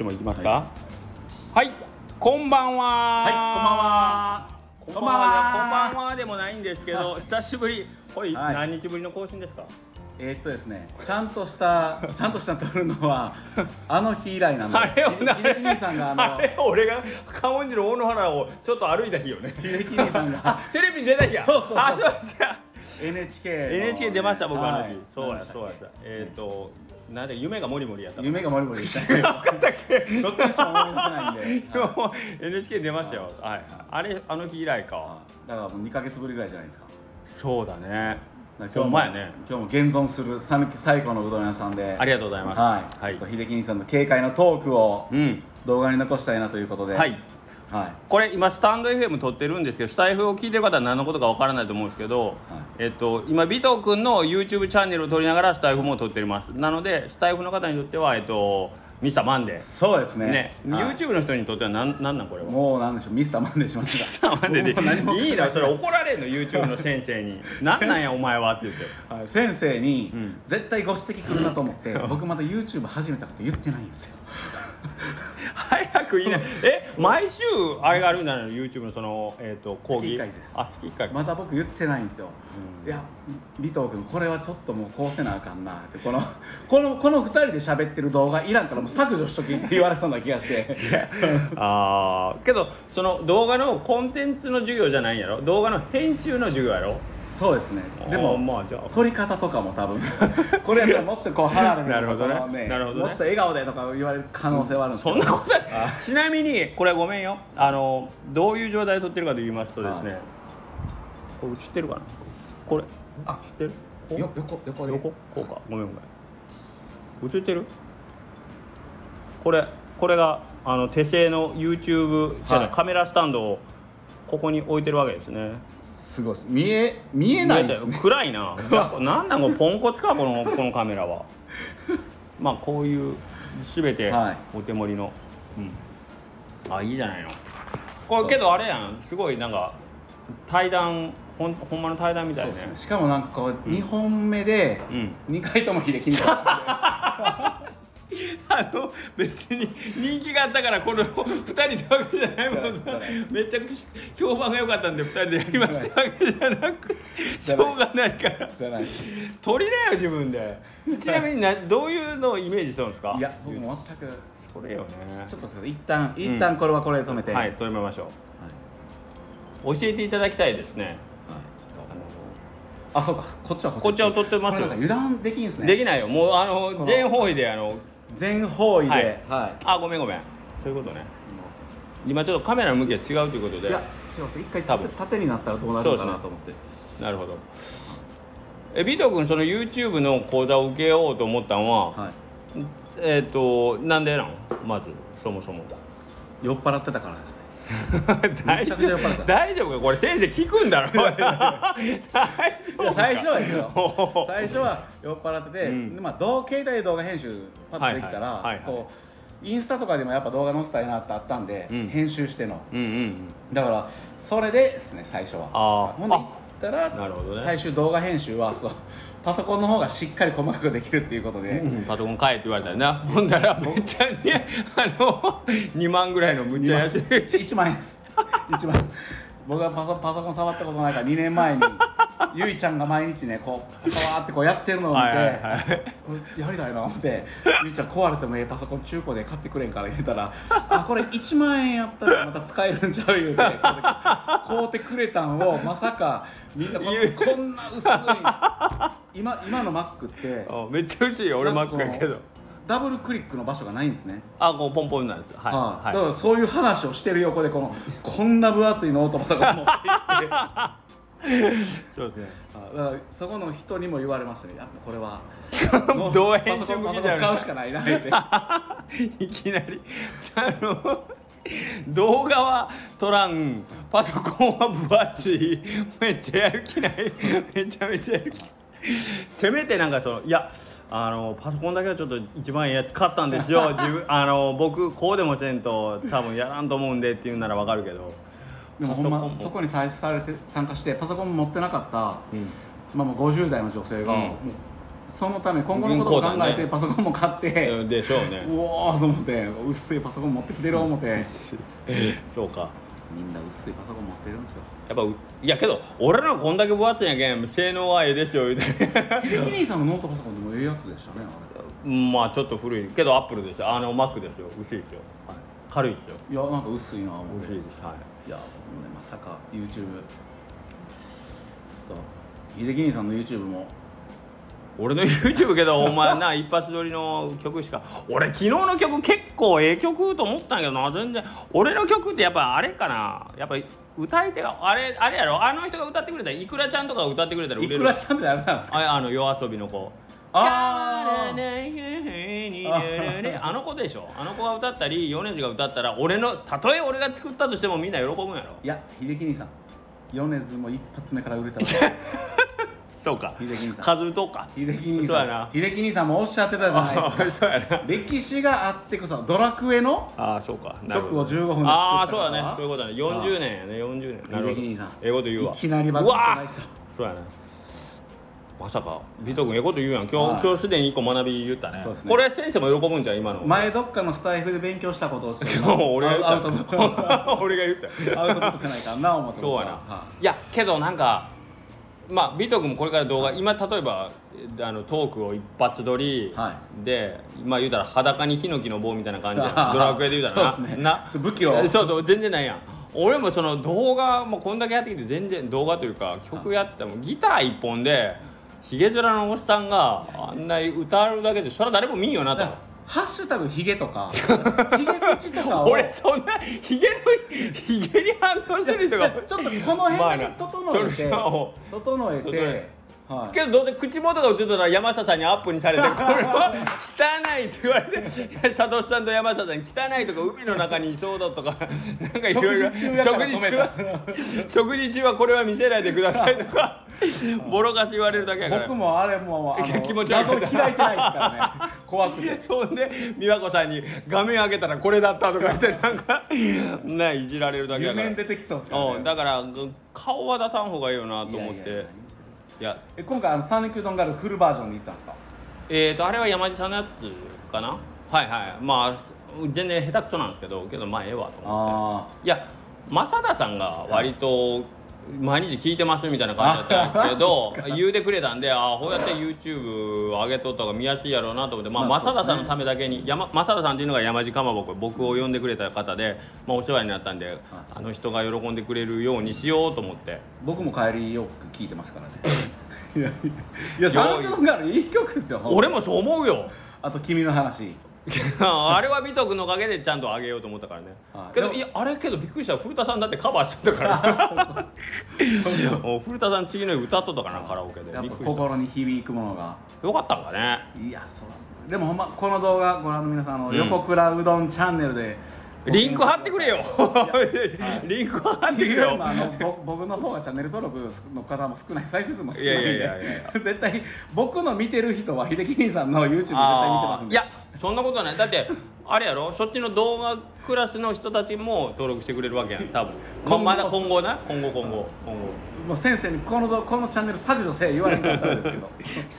ちも行きますか？はい、こんばんは。はい、こんばんは。こんばんは。こんばんは。でもないんですけど久しぶり。はい。何日ぶりの更新ですか？えーっとですね、ちゃんとした、ちゃんとした撮るのは、あの日以来なんで。あれをひで秀樹兄さんが、あのあ、れ俺が観音寺の大野原をちょっと歩いた日よね。秀樹兄さんが。テレビに出た日や。そうそうそう。あそうですか NHK の。NHK 出ました僕あの日、そうやそうやえっ、となんで夢がもりもりやった夢がもりもりでしたね。分かったっけ？どっちにしても思い出せないんで。NHK 出ましたよ、はい、あれあの日以来かだからもう2ヶ月ぶりぐらいじゃないですか。そうだねだからほんまやね今日も現存する讃岐最古のうどん屋さんで。ありがとうございますはい。はいちょっと秀樹兄さんの軽快なトークをうん動画に残したいなということで。はい。はい。これ今スタンド FM 撮ってるんですけどスタイフを聞いてる方は何のことかわからないと思うんですけど、えっと今尾藤君の YouTube チャンネルを撮りながらスタイフも撮ってます。なのでスタイフの方にとってはえっとミスターマンデー。そうですね。ね、はい。YouTube の人にとってはなんなんなんこれは？もうなんでしょう。ミスターマンデーしましミスターマンデー。でいいなそれ怒られんの YouTube の先生に。なんなんやお前はって言って。た、はい、先生に、ん。絶対ご指摘来るなと思って 僕まだ YouTube 始めたこと言ってないんですよ早く言いなえ毎週あれがあるんだよ YouTube のそのえっ、と講義。月一回です。あ月1回まだ僕言ってないんですよ、いや尾藤君これはちょっともうこうせなあかんなってこのこのこの2人で喋ってる動画いらんからもう削除しときって言われそうな気がして。あーけどその動画のコンテンツの授業じゃないんやろ？動画の編集の授業やろ？そうですね。であーもまあじゃあ。撮り方とかも多分。これやったらもしこう離れてなるほどね。このなるほどね。もし笑顔でとか言われる可能性はあるんですそんなことない。ちなみにこれごめんよ。あのどういう状態で撮ってるかと言いますとですね、はこれ映ってるかな？これ。あ。映ってる？こう？よ横横で。横？こうか。ごめんごめん。映ってる？これこれがあの手製の YouTube じゃないはい。カメラスタンドをここに置いてるわけですね。すごいです。見え見えないですね。暗いな。なんなんこのポンコツかこのこのカメラは。まあこういう全てはい。お手盛りの、うん。あいいじゃないの。これけどあれやん。すごいなんか対談ほんほんまの対談みたいね。しかもなんかこう2本目でうん。2回とも秀樹みたいな あの別に人気があったからこの2人ってわけじゃないもん。さめちゃくちゃ評判が良かったんで2人でやりますってわけじゃなく しょうがないから。取りなよ自分で。ちなみになどういうのをイメージしてるんですか？いや僕も全く。それよね。ちょっと一旦一旦これはこれで止めて。はい取りましょう。教えていただきたいですね。あのあそうか。こっちはこっち。は撮ってますよ。これなんか油断できんですね。できないよ。もうあのの全方位であの全方位で。ははい。あごめんごめん。そういうことね。今ちょっとカメラの向きが違うということで。いや違います。一回多分。縦縦になったらどうなるのかなと思って。なるほど。えビト君その YouTube の講座を受けようと思ったのは、はい。えっ、となんでなのまずそもそも。酔っ払ってたからです。ね 大丈夫大丈夫か？これ先生聞くんだろ。最初はですよ。最初は酔っ払ってて、うん。でまあ、どう携帯で動画編集パッとできたら、はいはい。はいはい。こうインスタとかでもやっぱ動画載せたいなってあったんで、うん。編集しての。うんうんだからそれでですね最初は。あー。ほんで行ったらなるほどね。最終動画編集はそうパソコンの方がしっかり細かくできるっていうことで、うん。パソコン買えって言われたらな。ほんだらめっちゃねあの2万ぐらいのむっちゃ安い。1万。円です。1万僕はパソパソコン触ったことないから2年前に ゆいちゃんが毎日ねこうパワーってこうやってるのを見て、はいはいはい。これやりたいな思ってゆいちゃん壊れてもええパソコン中古で買ってくれんから言うたら あこれ1万円やったらまた使えるんちゃう言うて買うてくれたんをまさかみんなここんな薄い今今の Mac って あめっちゃ薄いよ俺マックやけどダブルクリックの場所がないんですね。あこうポンポンなんですはい、はいはい。だからそういう話をしてる横でこのこんな分厚いノートパソコン持って行って。そうですね。あだからそこの人にも言われましたね。やっぱこれは。どう編集向きだよ買うしかないなって。いきなり。あの動画は撮らん。パソコンは分厚い。めっちゃやる気ない。めちゃめちゃやる気。せめてなんかそのいやあのパソコンだけはちょっと一番いいやつ買ったんですよ。自分あの僕こうでもせんと多分やらんと思うんでっていうならわかるけど。でもほんまそこに最初されて参加してパソコン持ってなかった、うん。まあ、もう50代の女性が、うん。そのため今後のことを考えてパソコンも買って、うんでしょうね。うおーと思ってうっせえパソコン持ってきてる思って。そうかみんなうっせえパソコン持ってるんですよ。やっぱういやけど俺らこんだけ分厚いんやけん性能はええでしょ言うて。秀樹兄さんのノートパソコンでもええやつでしたねあうんまあちょっと古い。けどアップルですよ。あの Mac ですよ。薄いですよ、はい、軽いですよ。れいやなんか薄いな思って。薄いです。はい。いやもうねまさか YouTube ちょっと秀樹兄さんの YouTube も俺の YouTube けどお前な一発撮りの曲しか。俺昨日の曲結構ええ曲と思ってたんやけどな全然。俺の曲ってやっぱあれかな。やっぱ歌い手があれあれやろ。あの人が歌ってくれたらいくらちゃんとかが歌ってくれたら売いれる。くらちゃんってあれなんですか？ああの夜遊びの子。ああの子でしょ。あの子が歌ったり米津が歌ったら俺のたとえ俺が作ったとしてもみんな喜ぶんやろ。いや秀樹兄さん。米津も一発目から売れたわ そうか。秀樹兄さん。数打とうか。秀樹兄さそうやな。ん秀樹兄さんもおっしゃってたじゃないですか。そうやな。歴史があってこそドラクエのああそうか。なるほ曲をど15分で作ったああそうだね。そういうことだね40年やね。40年。なるほど秀樹兄さん。ええこと言うわ。いきなりバズってないそうやな。まさかビト君ええこと言うやん。今はい。日今日すでに一個学び言ったね。そうですね。これ先生も喜ぶんじゃん今の。前どっかのスタイフで勉強したことをちょっともう俺が言アウトプット。っ た俺が言った。アウトプットせないかんな思ってそうやな、、はいやけどなんかまあビト君もこれから動画今例えばあのトークを一発撮り、はでまあ言うたら裸にヒノキの棒みたいな感じやん。ドラクエで言うたらな。ねな武器を。そうそう全然ないやん。俺もその動画もうこんだけやってきて全然動画というか曲やってもギター一本でヒゲ面のおっさんがあんな歌うだけでそれは誰も見んよなとハッシュタグヒゲとか ヒゲ口とかを俺そんなヒゲのヒゲに反応する人がちょっとこの辺だけ整えて、整えてはい。けどどうせ口元が映ってたら山下さんにアップにされてこれは汚いって言われて 佐藤さんと山下さんに汚いとか海の中にいそうだとか なんかいろいろ 食事中は食事中はこれは見せないでくださいとかボロカス言われるだけやから。僕もあれもうあの気持ち悪い。謎開いてないですからね。怖くて。そんで美和子さんに画面開けたらこれだったとか言ってなんかねいじられるだけやから。夢に出てきそうですからね。うんだから顔は出さん方がいいよなと思って。いやいやいや。今回あのサヌキうどんガールフルバージョンに行ったんですか？えーとあれは山地さんのやつかな？はいはい。まあ全然下手くそなんですけどけどまあええわと思って。あいや正田さんが割と毎日聞いてますみたいな感じだったんですけど言うてくれたんでああこうやって YouTube 上げとった方が見やすいやろうなと思って、まあまあ正田さんのためだけに山正田さんっていうのが山地かまぼこ僕を呼んでくれた方で、まあ、お世話になったんであの人が喜んでくれるようにしようと思って。僕も帰りよく聞いてますからね。いやいやサヌキうどんガールいい曲ですよ俺もそう思うよ。あと君の話 あれは美徳のおかげでちゃんと上げようと思ったからね、はい。けどいやあれけどびっくりした。古田さんだってカバーしとったから お古田さん次の日歌っとったかなカラオケで。やっぱ心に響くものが。よかったんかね。いやそう。でもほんまこの動画ご覧の皆さんあの、うん。横倉うどんチャンネルで。リンク貼ってくれよ。リンク貼ってくれよ。まああのぼ僕の方がチャンネル登録の方も少ない。再生数も少ないんで。いやいやいやいや。絶対僕の見てる人は秀樹兄さんの YouTube 絶対見てますんで。いやそんなことない。だってあれやろ？そっちの動画クラスの人たちも登録してくれるわけやん。多分。ままだ今後な？今後今後。今後。もう先生にこのどこのチャンネル削除せえ言われんかったらですけど。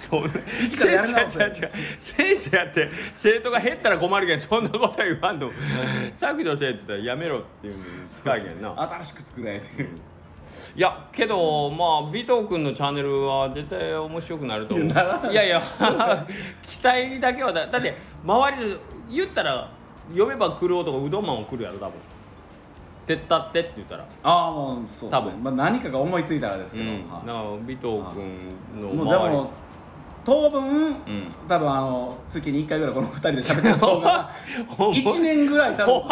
そ う一からやり直せ。違う違う違う。先生やって生徒が減ったら困るけんそんなことは言わんと。削除せえって言ったらやめろっていうのに近いけんな。新しく作れっていういやけどまあ尾藤君のチャンネルは絶対面白くなると思う。いやいいやいや 期待だけはだだって周りで言ったら呼べば来る男うどんマンも来るやろ多分。手ったってって言ったら。ああもうそうね。多分。まあ、何かが思いついたらですけど、うん。はい。だから尾藤君のもうで周り。も当分、ん。多分あの月に1回ぐらいこの2人で喋ってる動画がほんま1年ぐらい多分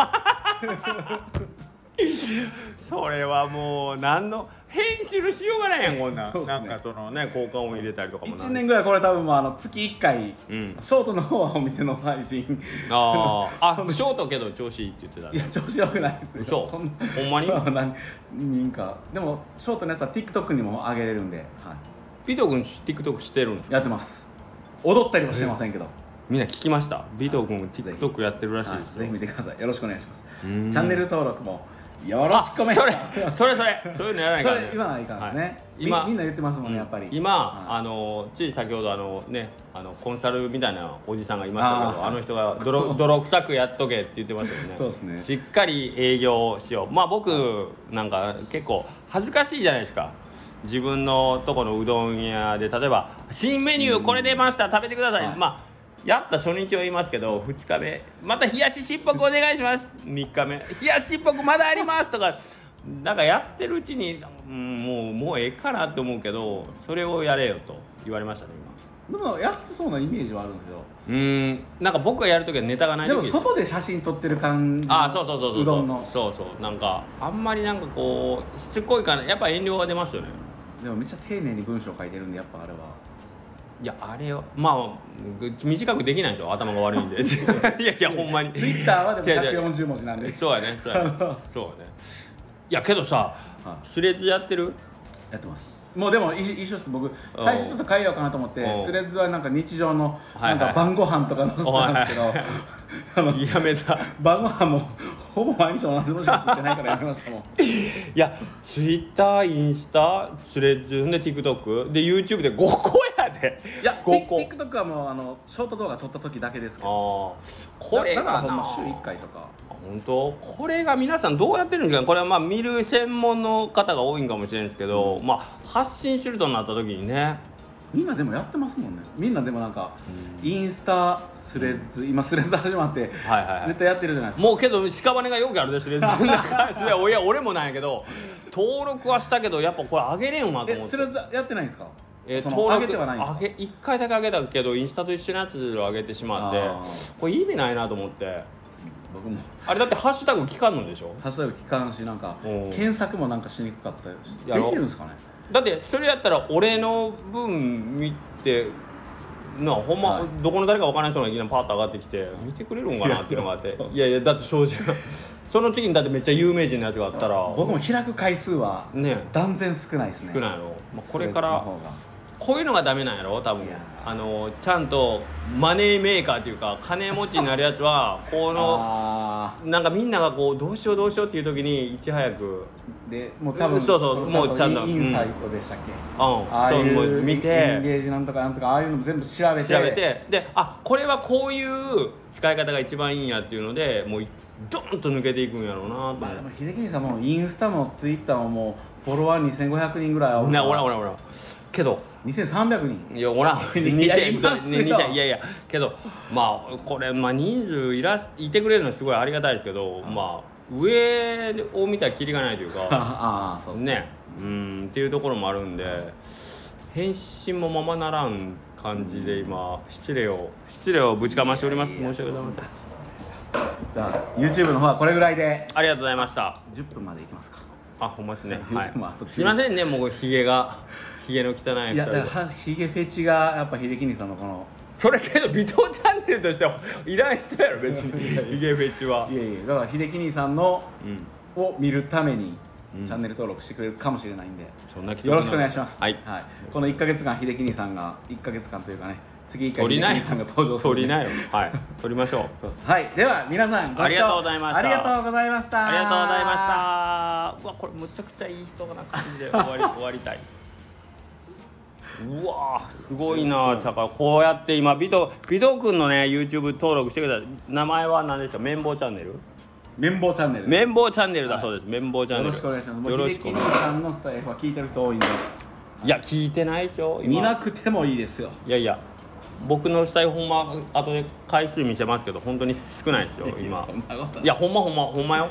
それはもう何の編集しようがないやんこんなん、そうっすね。なんかそのね効果音入れたりとかもな1年ぐらいこれ多分もうあの月1回、うん。ショートの方はお店の配信。あー。あショートけど調子いいって言ってたいや調子よくないですよ。嘘。んなほんまに？ま あ何人か。でもショートのやつは TikTok にも上げれるんで、はビト君 TikTok してるんですい、やってます。踊ったりはしてませんけど、みんな聞きました？ビト君 TikTok やってるらしいはいですよ、ぜひ見てください。よろしくお願いします。チうん。ャンネル登録もよろしくお願いしそれます。それそれそういうのやらないそから、れ言わないかんですね、はい。み今みんな言ってますもんねやっぱり。今、はい。あのつい先ほどあのねあのコンサルみたいなおじさんがいましたけどあの人が泥 泥臭くやっとけって言ってましたよね。そうですね。しっかり営業しよう。まあ僕なんか結構恥ずかしいじゃないですか。自分のとこのうどん屋で例えば新メニューこれ出ました食べてください。まあやった初日は言いますけど2日目。また冷やししっぽくお願いします。3日目。冷やししっぽくまだありますとかなんかやってるうちに、うん、もうもうええかなって思うけどそれをやれよと言われましたねでもやってそうなイメージはあるんですよ。今うん。なんか僕がやるときはネタがないでも時外で写真撮ってる感じのあそうそうそうそうう。どんの。そうそう。なんかあんまりなんかこうしつこいからやっぱ遠慮が出ますよね。でもめっちゃ丁寧に文章書いてるんでやっぱあれはいやあれはまあぐ短くできないんですよ頭が悪いんで。いやいやほんまに。ツイッターはでも違う違う。140文字なんで。そうやねそうやね。そうやね。いやけどさはスレッズやってる？やってますもうでも一一緒です。僕最初ちょっと変えようかなと思ってスレッズはなんか日常のはいはい。なんか晩ご飯とか載せてたんですけど、あのやめた。晩ご飯も ほぼ毎日同じものしか作ってないからやめましたもんいやツイッターインスタスレッズで TikTok で YouTube で5個やで。いや5個。TikTok はもうあのショート動画撮った時だけですけあど。あこれだだからほんま週1回とか。あ本当？これが皆さんどうやってるんですかこれはまあ見る専門の方が多いんかもしれないですけど、まあ発信するとなった時にね。みんなでもやってますもんね。みんなでもなんかインスタスレッズ今スレッズ始まってはいはいはい。絶対やってるじゃないですか。もうけど屍がよくあるでしょレッズ いや俺もなんやけど登録はしたけどやっぱこれ上げれんよなとえ思って。スレッズやってないんですか？えー登録上げてはないんですか？上げ1回だけ上げたけどインスタと一緒のやつを上げてしまってこれ意味ないなと思って僕も。あれだってハッシュタグ聞かんのでしょ？ハッシュタグ機関しなんかうん。検索もなんかしにくかったりしできるんですかね？だってそれやったら俺の分見てなあほんま、はい。どこの誰かわからない人がいきなりパッと上がってきて見てくれるんかなっていうのがあって。いやいやだって正直 その次にだってめっちゃ有名人のやつがあったら。僕も開く回数はね。断然少ないですね。少ないやろ、まあ、これからこういうのがダメなんやろ？多分。あのちゃんとマネーメーカーっていうか金持ちになるやつはこのあなんかみんながこうどうしようどうしようっていう時にいち早く。でもう多分そうそうのもうちゃんとインサイトでしたっけ、あああいそう見エンゲてージなんとかなんとかああいうのも全部調べて。調べて。であこれはこういう使い方が一番いいんやっていうのでもうドーンと抜けていくんやろうなとまあでも秀樹兄さんもインスタもツイッターももうフォロワー2500人ぐらいあるな。おらおらおらけど2300人。いやおらん。い やいますよ。2000いやいや。けどまあこれ、まあ、人数いらいてくれるのはすごいありがたいですけど、まあ上を見たらキリがないというか。ああそうね。うんっていうところもあるんで返信もままならん感じで今失礼を失礼をぶちかましております。申し訳ございません。じゃあ YouTube の方はこれぐらいで。ありがとうございました。10分までいきますか。あほんまですね。言はい。すいませんねもうひげがひげの汚い2いやだからヒゲフェチがやっぱ秀樹兄さんのこのそれけど微糖チャンネルとしてはいらん人やろ別に。ひげフェチは。いやいやだから秀樹兄さんのうん。を見るためにうん。チャンネル登録してくれるかもしれないんで、そんなよろしくお願いします、はい。この1か月間秀樹兄さんが1か月間というかね次1回秀樹兄さんが登場するんで。取りなよはい。取りましょう。そうです。はい。では皆さんご視聴ありがとうございました。ありがとうございました。ありがとうございました。うわこれむちゃくちゃいい人な感じで終わり終わりたいうわーすごいなちゃかこうやって今ビトビト君のね YouTube 登録してください。名前は何ですか綿棒チャンネル？綿棒チャンネル。綿棒チャンネルだそうです。綿棒チャンネル。よろしくお願いします。よろしくお願いしま兄さんのスタイフは聞いてる人多いんで。すいや聞いてないでしょ見な今くてもいいですよ。いやいや。僕のスタイルほんま後で回数見せますけど本当に少ないですよ今。いやほんまほんまほんまよ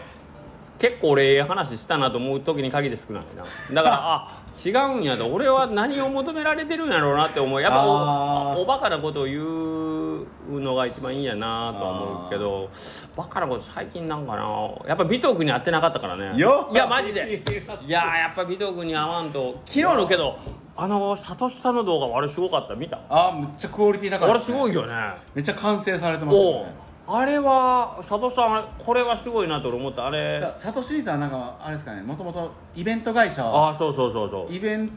結構俺ええ話したなと思う時に限って少ないな。だからあ違うんやと。俺は何を求められてるんやろうなって思う。やっぱおおバカなことを言うのが一番いいんやなとは思うけどバカなこと最近なんかな。やっぱ尾藤君に会ってなかったからね。よいやマジで。いややっぱ尾藤君に会わんと。昨日のけどあのサトシさんの動画あれすごかった。見た？あむっちゃクオリティ高いあれですごいよね。めっちゃ完成されてますねあれは佐藤さんこれはすごいなと俺思った。あれ。サトシーさんなんかあれですかねもともとイベント会社。ああそうそうそうそう。イベン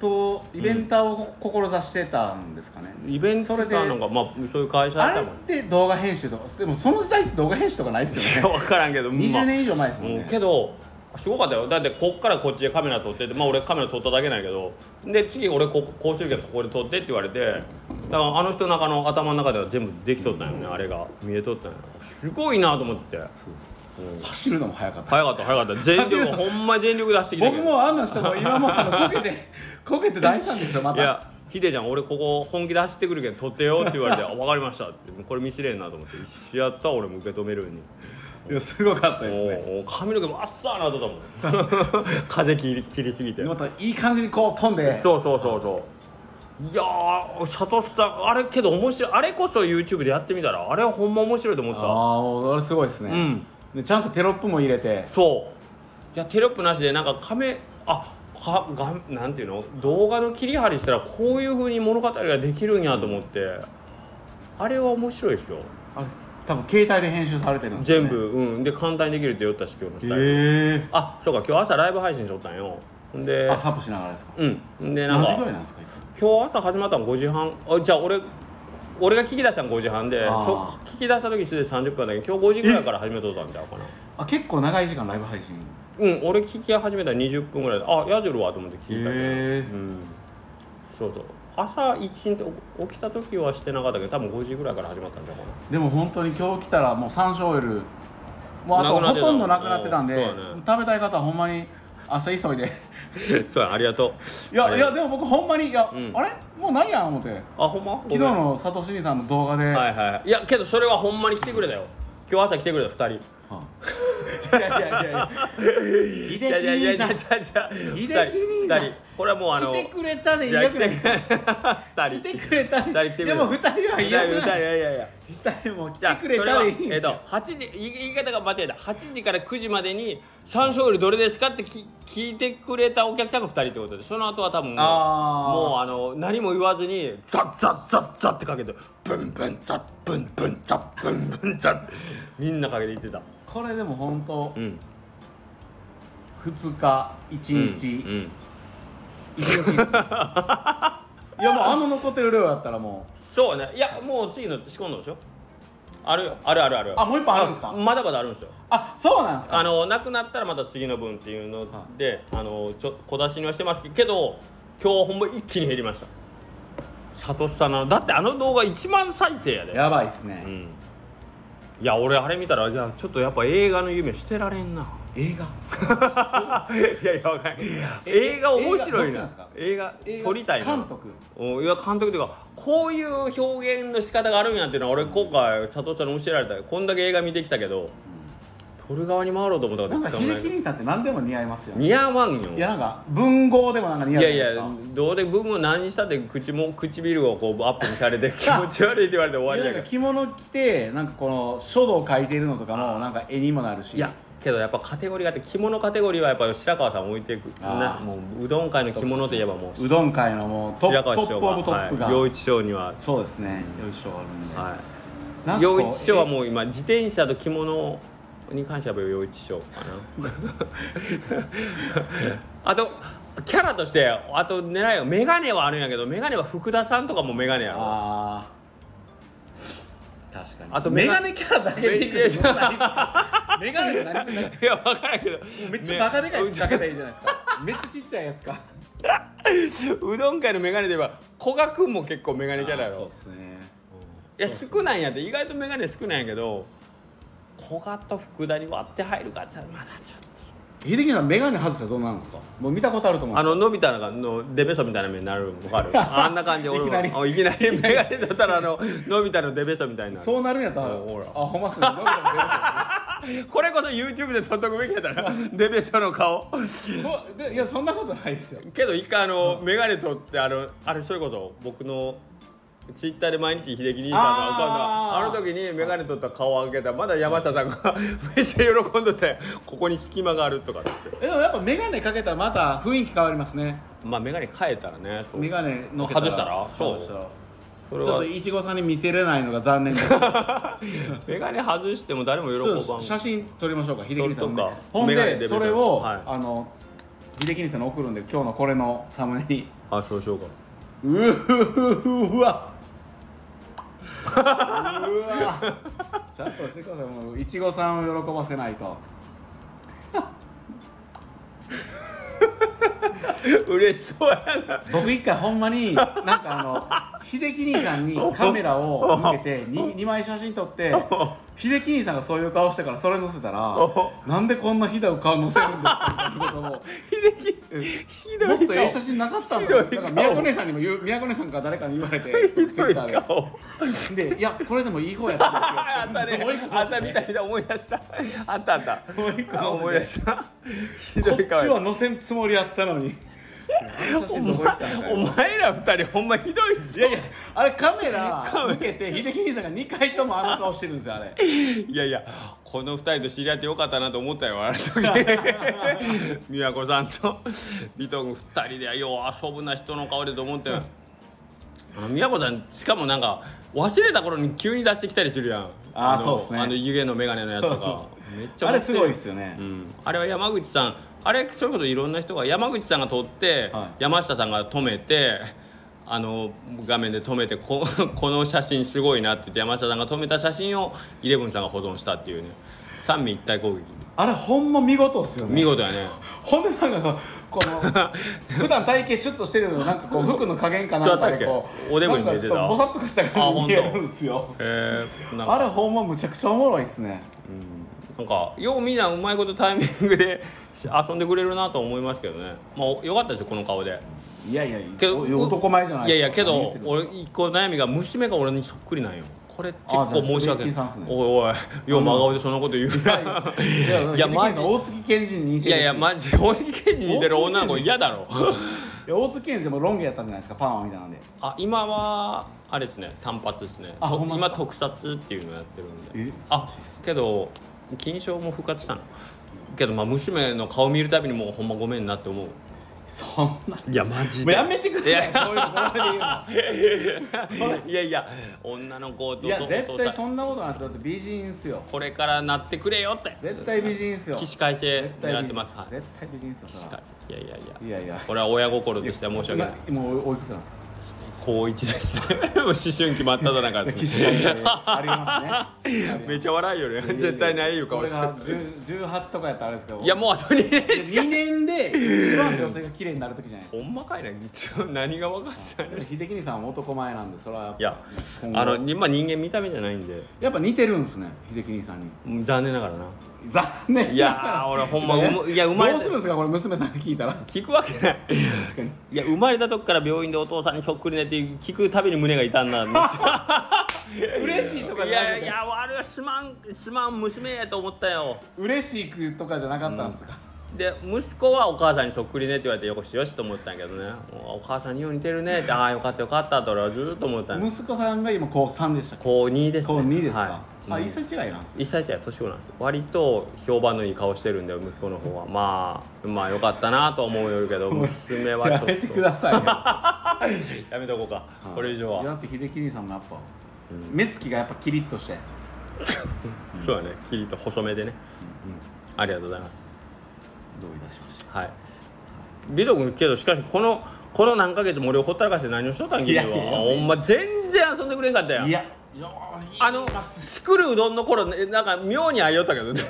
トイベンターを志してたんですかね、イベントかなんかまあそういう会社あれったもんて動画編集とかでもその時代動画編集とかないですよね。分からんけど、まあ20年以上前ですもんうんねけどすごかったよ。だってこっからこっちでカメラ撮っててまあ俺カメラ撮っただけなんやけどで次俺ここうするけどここで撮ってって言われてだからあの人の中の頭の中では全部できとったんよねあれが。見えとったんよ。すごいなと思って、うん。走るのも早かった。早かった早かった。全力ほんま全力出してきたけど僕もあんな人も今もあの。こけてこけて大惨ですよまた。いやヒデちゃん俺ここ本気で走ってくるけど撮ってよって言われて「あ分かりました」って。これ見せれんなと思って。一緒やった俺も受け止めるようにいやすごかったですね。髪の毛もあっさーなとったもん。風切り切りすぎて。またいい感じにこう飛んで。そうそうそうそう。いやーサトシさんあれけど面白いあれこそ YouTube でやってみたらあれはほんま面白いと思っああもうあれすごいですね、たうん。でちゃんとテロップも入れて。そう。いやテロップなしでなんかカメあかがなんていうの？動画の切り張りしたらこういうふうに物語ができるんやと思って。あれは面白いですよ。あれ多分携帯で編集されてるんですよ、ね、全部うん。で簡単にできるって言ったし今日のスタイル、へえあそうか今日朝ライブ配信しとったんよ。であサップしながらですか？うん。でなん何時ぐからいなんですかいつ今日朝始まったの5時半。あじゃあ俺俺が聞き出したの5時半で聞き出した時すでに30分だけど今日5時ぐらいから始めとったんちゃうかな。あ結構長い時間ライブ配信。うん俺聞き始めたら20分ぐらいであやじるわと思って聞いたけど、へえうん。そうそう朝一日起きた時はしてなかったけど多分5時ぐらいから始まったんちゃうかな。でも本当に今日来たらもう山椒オイルもうあとほとんどなくなってたんでね。食べたい方はほんまに朝急いで。そうやありがとう。いやい。やででも僕ほんまにいや、うん。あれ？もう何やん思って。あほんま？昨日の佐藤真さんの動画で、はいはいい。やけどそれはほんまに来てくれたよ。今日朝来てくれた2人いやいやいやいや。秀樹いやいやいやいや兄さんい秀樹や兄さん2人これはもうあの来てくれたでいいいや来てわけない2人来てくれた二人来てくれたでも二人はいいやいやいいやいやいや二人も来てくれたでいいんですよ、えっと8時言い方が間違えた8時から9時までに山椒オイルどれですかってき聞いてくれたお客さんが2人ってことでその後は多分もうあの何も言わずにザッザッザッザッってかけてブンブンザッブンブンザッブンブンザッみんなかけていってたこれでも本当うん。2日1日、うんうん。いやもうあの残ってる量やったらもそうね。いやもう次の仕込んだでしょ？あるよ。あるあるある。あもう一本あるんですか？まだまだあるんですよ。うあそうなんですか？あのなくなったらまた次の分っていうので、あのちょ小出しにはしてますけど今日ほんま一気に減りました。サトシさんのだってあの動画1万再生やで。やばいっすね、うんいや俺あれ見たらいやちょっとやっぱ映画の夢捨てられんな。映画？いやいやわかんない。映画面白いな。映画撮りたいな。監督。おいや監督というかこういう表現の仕方があるんやっていうのは俺今回佐藤ちゃんに教えられた。よこんだけ映画見てきたけど撮る側に回ろうと思ったなんか秀樹い兄さんって何でも似合いますよね。似合わんよ。いやなんか文豪でもなんか似合いうやいやいですかどうで文を何したって口も唇をこうアップにされて気持ち悪いって言われて終わりいやかやけど着物着てなんかこの書道書いてるのとかもなんか絵にもなるし。いやけどやっぱカテゴリーがあって着物カテゴリーはやっぱ白川さん置いていくな。もううどん界の着物といえばもううどん界のもう白川師匠がブトップが、はい。陽一師匠には。そうですね。よいしょあるんで、はない一師匠はもう今自転車と着物に関しては陽一師匠かな。あとキャラとしてあと狙いは眼鏡はあるんやけど眼鏡は福田さんとかも眼鏡やろ。あー。確かに。あとメメガガネキャラだけでいいですか メガネって何すんだいや分からんけど。めっちゃバカでかいやつかけたらいいじゃないですか。めっちゃちっちゃいやつか。うどん界の眼鏡で言えば古賀君も結構眼鏡キャラやろ。そうっすね。いや少ないんやって。意外と眼鏡少ないんやけど古賀と福田に割って入るかって言ったらまだちょっと。秀樹さんメガネ外したらどうなるんですか？もう見たことあると思うあののび太のデベソみたいな目になるの分かる あんな感じで俺も いきなりあいきなり眼鏡だったらあののび太のデベソみたいになるそうなるんやったらおほら。あほんまっすね。伸びたの出るこれこそ YouTube で撮っとくべきやったらデベソの顔。いやそんなことないですよ。けど一回あの眼鏡取ってあのあれそういうこと僕のツイッターで毎日秀樹兄さんのアカウントあの時に眼鏡取った顔を開けたらまだ山下さんが めっちゃ喜んでてここに隙間があるとかって。えでもやっぱメガネかけたらまた雰囲気変わりますね。まあ眼鏡変えたらねそう。メガネの外したら？そうそれは。ちょっといちごさんに見せれないのが残念。です眼鏡外しても誰も喜ばん。写真撮りましょうか秀樹さんの撮るとか。ほんででそれを、はい。あの秀樹さんに送るんで今日のこれのサムネに。あそうしようか。うわちゃんとしてください。もういちごさんを喜ばせないと。嬉しそうやな。僕一回ほんまになんかあの秀樹兄さんに カメラを向けて 2, 2枚写真撮って秀樹兄さんがそういう顔してからそれ載せたらなんでこんなひどい顔載せるんですかみたいなことを秀樹もっとええ写真なかったんだよ。ひどい顔。なんか宮古姉さんにも言う宮古姉さんから誰かに言われてツイッター顔で。でいやこれでもいい方やったんですよ。あったみたいな思い出した。あったあった。もう一個あ思い出した。ひこっちは載せんつもりやったのにおよ前ら二人ほんまひどいぞ。いやいやあれカメラ向けて秀樹兄さんが2回ともあの顔してるんですよあれ。いやいやこの二人と知り合ってよかったなと思ったよあの時。宮古さんと。ビト君二人でよう遊ぶな人の顔でと思ってあの宮古さんしかもなんか忘れた頃に急に出してきたりするやん。のあーそうっすね。あの湯気の眼鏡のやつとか。めっちゃあれすごいっすすよね、うん、あれは山口さんあれそれこそいろんな人が山口さんが撮って、はい。山下さんが止めてあの画面で止めてこ この写真すごいなって言って山下さんが止めた写真をイレブンさんが保存したっていうね。三位一体攻撃。あれほんま見事っすよね。見事やね。ほんでなんかこの 普段体型シュッとしてるのなんかこう服の加減かなんかでこうおでこに出てた。ボサッとかした感じに見えるんですよ。へえなんか。あれほんまむちゃくちゃおもろいっすねなんかようみんなうまいことタイミングで 遊んでくれるなと思いますけどね。まあよかったですよこの顔で。いやいやけどお男前じゃないいやいやけど俺一個悩みが娘が俺にそっくりなんよ。これ結構申し訳ない。ね。おいおいよう真顔でそんなこと言うな。いやいやマジ大月健二に似てるし。いやいやマジ大月健二に似てる女の子嫌だろ。いや大月健二でもロン毛やったんじゃないですかパーマみたいなんで。あ今はあれですね単発ですね。今特撮っていうのやってるんで。えあけど金賞も復活したの？けどまあ娘の顔見るたびにもうほんまごめんなって思う。そんないやマジもうやめてください。いやそういうのこの場で言うの。いやいや女の子といやお絶対そんなことないですだって美人っすよ。これからなってくれよって。絶対美人っすよ。起死回生絶対美人狙ってます。はい。絶対美人っすよいやいやいや。いやいや。これは親心としては申し訳ない。今もうおいくつなんですか？高一ですねもう思春期真っ只中で起すありますね。めっちゃ笑いよね。絶対ないいう顔して。これが10 18とかやったらあれですけど。いやもうあと2年しか。2年で一番女性が綺麗になる時じゃないですか。ほんまかいな何が分かってない。秀樹兄さんは男前なんでそれは。やっぱいやあの今人間見た目じゃないんで。やっぱ似てるんですね秀樹兄さんに。うん残念ながらな残念いやー俺ほんまうむいや生まれたどうするんですか？これ娘さんが聞いたら。聞くわけない。確かに。いや生まれた時から病院でお父さんにそっくりねって聞くたびに胸が痛んだ嬉しいとかいじゃなくてやいや悪いすまんすまん娘やと思ったよ。嬉しいとかじゃなかったんですか、で息子はお母さんにそっくりねって言われてよしよしと思ったんやけどね。お母さんによう似てるね。ってああよかったよかったと俺はずっと思ったんや息子さんが今高3でした高2ですね。高2ですか、はい。あうん。一歳違いなんです一歳違い年子なんです割と評判のいい顔してるんで息子の方は。まあまあよかったなと思うよるけど 娘はちょっと。やめてくださいよ。やめとこうか。これ以上いやだはって秀樹兄さんもやっぱ、目つきがやっぱキリッとして。そうだね。キリと細めでね。ありがとうございますどういたしましはい。ビト君けどしかしこのこの何ヶ月も俺をほったらかして何をしとったん？君は。いやいやいや。ほんま全然遊んでくれんかったよたいやいやあの作るうどんの頃ねなんか妙に会いよったけどね。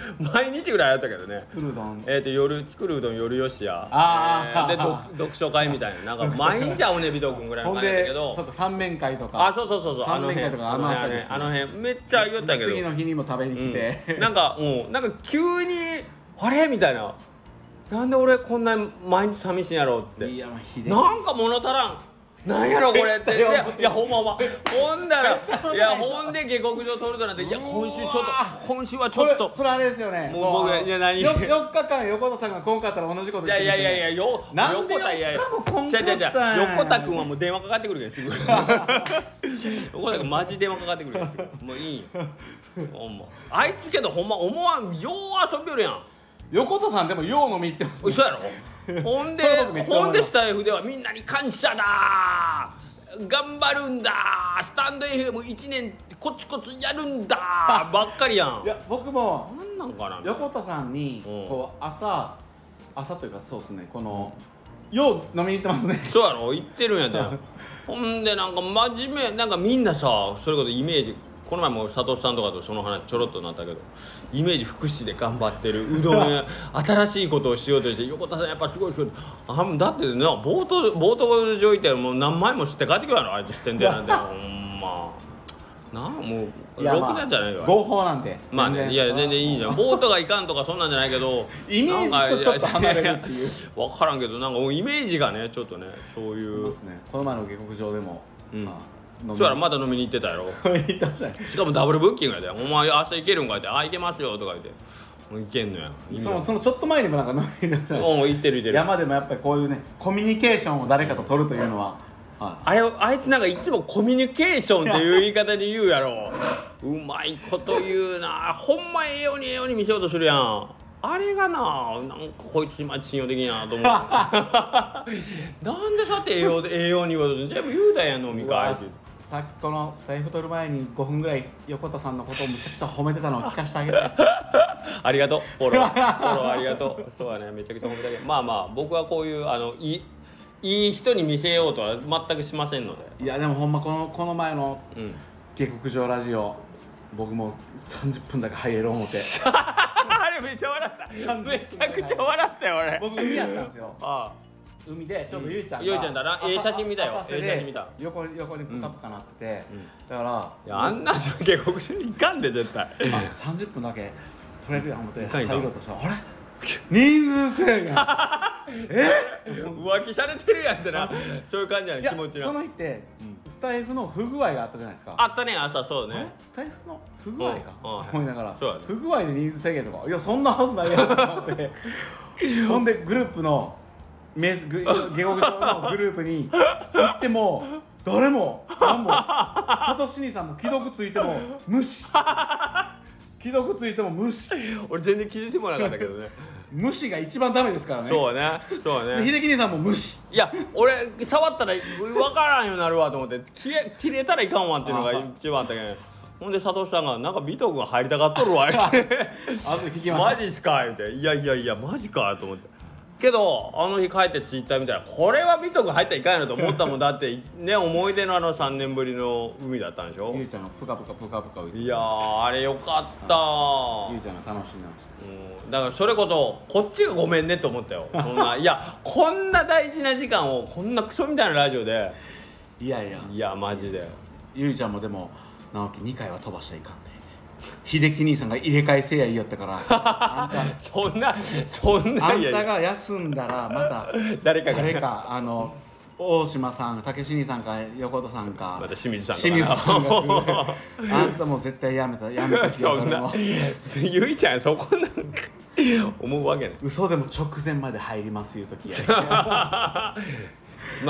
毎日ぐらい会いよったけどね。クルドンえー、と夜作るうどん夜よしや。あー。えーでど読書会みたいな。なんか毎日会うねビト君ぐらいのほんで感じだけど。そうか三面会とか。あそうそうそうそう。あ三面会の辺とかあの辺りですねあの辺。めっちゃ会いよったけど。次の日にも食べに来て、うん、なんかうん。なんか急にあれ？みたいな。なんで俺こんな毎日寂しいんやろうって。いやまあ秀樹なんか物足らん。なんやろこれって。いやほんまほんま。ほんだら。いやほんで下克上取るとなって。いや今週ちょっと今週はちょっと。それあれですよね。もう僕いや何？よ4日間横田さんが今回ったら同じこといやいやいやいややよなんで横田いやいや。横田君はもう電話かかってくるけどすぐ。横田君マジ電話かかってくるよもういいほんま。あいつけどほんま思わんよう遊びよるやん横田さんでもよう飲み行ってますね。嘘やろ？ほんでそれ僕めっちゃ思います。ほんでスタイフではみんなに感謝だ頑張るんだスタンド FM1 年コツコツやるんだばっかりやん。いや僕もなんなんかな。横田さんにうん。こう朝朝というかそうですねこのよう飲みに行ってますね。そうやろ？言ってるんやで。ほんでなんか真面目なんかみんなさそれこそイメージこの前も佐藤さんとかとその話ちょろっとなったけどイメージ福祉で頑張ってるうどん屋。新しいことをしようとして横田さんやっぱすごいすごい。あだってな冒頭冒頭上行ってもう何枚も知って帰ってくるやろあいつ知ってんだよなんて ほんま。なあもうろくなんじゃないよ、合法なんてまあね、いや全然いいじゃん。ボートがいかんとかそんなんじゃないけど イメージとちょっと離れるっていう。分からんけどなんかイメージがねちょっとねそういう。この前の下克上でも、うん。まあ飲みそうやらまだ飲みに行ってたやろ。た ねしかもダブルブッキングやで「お前明日行けるんか?」って「あ行けますよ」とか言って「もう行けんのや」そわのそのちょっと前にもなんか飲みに行った。ねうん行ってる行ってる。山でもやっぱりこういうねコミュニケーションを誰かと取るというのは、はあれあいつなんかいつもコミュニケーションっていう言い方で言うやろ。うまいこと言うな。ほんまええようにええように見せようとするやん。あれがななんかこいつ今信用できんやなと思う。なんでそうやってええようでええように言おうとして全部言うたんやん飲みい、会さっきこのスタイフ取る前に5分ぐらい横田さんのことをむちゃくちゃ褒めてたのを聞かせてあげたいです。ありがとう。フォロー。フォローありがとう。そうだねめちゃくちゃ褒めてあげるまあまあ僕はこういうあのいいいい人に見せようとは全くしませんので。いやでもほんまこのこの前のうん。下克上ラジオ僕も30分だけ入れる思って。あれめっちゃ笑った。めちゃくちゃ笑ったよ俺。僕海やったんですよ。あ海でちょうどゆいちゃんが、ゆいちゃんだな。ええ写真見たよ。ええ写真見た。横横にプカプカなってて、うん。だからあいやあんな下克上に行かんで絶対。あ30分だけ取れるやん思っていかんいかん。入ろうとしたらあれ？人数制限。浮気されてるやんってな。そういう感じやね気持ちが。その日って、スタイフの不具合があったじゃないですか。あったね朝そうね。スタイフの不具合か、うんうん。思いながら、そうやね。不具合で人数制限とか。いやそんなはずないやんと思って。ほんでグループのメスグ下克上のグループに行っても誰も何もサトシ兄さんも既読ついても無視。既読ついても無視。俺全然気づいてもなかったけどね。無視が一番ダメですからね。そうねそうね。で秀樹兄さんも無視。いや俺触ったら分からんようになるわと思って切れ切れたらいかんわっていうのが一番あったけどほんで佐藤さんが「なんか美徳が入りたがっとるわ」言って。マジっすか?」言って「いやいやいやマジか」と思ってけどあの日帰ってツイッター見たらこれは美徳入ったらいかんやろと思ったもん。だってね思い出のあの3年ぶりの海だったんでしょ？ゆうちゃんがプカプカプカプカ浮いていやーあれよかった。ゆうちゃんが楽しんでましたうん。だからそれこそこっちがごめんねと思ったよ。そんないやこんな大事な時間をこんなクソみたいなラジオで。いやいや。いやマジで。ゆいちゃんもでも直樹2回は飛ばしちゃいかん。で秀樹兄さんが入れ替えせやいいよったから。あんたそんなそんなあんいや。いやたが休んだらまた誰かが。誰かあの大島さん武志兄さんか横田さんかまた清水さんとか清水さんが来る。あんたも絶対やめたやめた気がそんなゆいちゃんそこなんか思うわけない。嘘でも直前まで入りますいう時や ま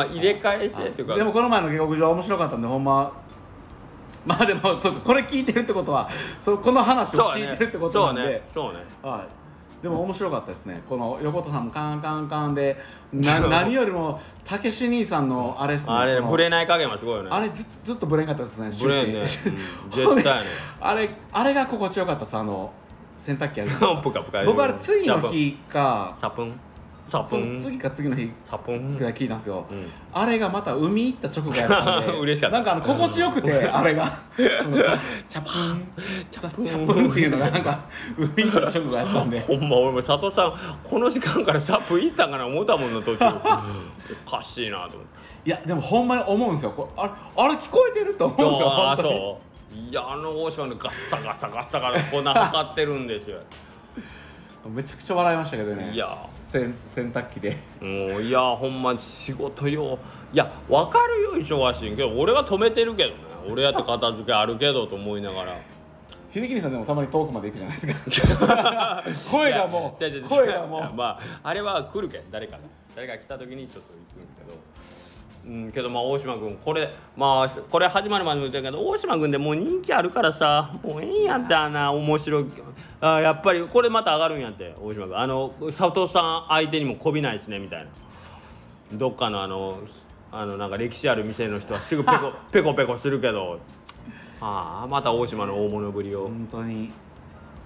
あ入れ替え制っていうか。でもこの前の下克上面白かったんでほんままあでもそうかこれ聞いてるってことはそうこの話を聞いてるってことなんで、そうね。そうね。はい、でも面白かったですね。この横田さんもカンカンカンでな何よりもたけし兄さんのあれっすね。あれこのブレない加減はすごいよね。あれずずっとブレんかったですねブレんね、うん。絶対ね。あれあれが心地よかったですあの洗濯機ある 僕あれ次の日かサプン？サプそン次か次の日。サプン。ぐらい聞いたんですよ、うん。あれがまた海行った直後やったんで 嬉しかった。なんかあの心地よくてあれが。チャプンチャプンっていうのがなんか海行った直後やったんで。ほんま俺も佐藤さんこの時間からサプン行ったんかな思ったもんな途中。おかしいなと思って。いやでもほんまに思うんですよ。これあれあれ聞こえてると思うんですよあそう。いやあの大島のガッサガサガッサガサこんな測ってるんですよ。めちゃくちゃ笑いましたけどね。いや洗洗濯機で。もういやほんま仕事よ。いや分かるよ忙しいけど俺は止めてるけどね。俺やって片付けあるけどと思いながら。秀樹さんでもたまに遠くまで行くじゃないですか。声がもうや声がもう。まああれは来るけん誰かが誰か来た時にちょっと行くんけど。うんけどまあ大島君これまあこれ始まるまでも言ったけど大島君でもう人気あるからさもうええんやったな面白いあやっぱりこれまた上がるんやって大島君。あの佐藤さん相手にもこびないですねみたいな。どっかのあのあのなんか歴史ある店の人はすぐペコ ペコペコするけど。ああまた大島の大物ぶりを。本当に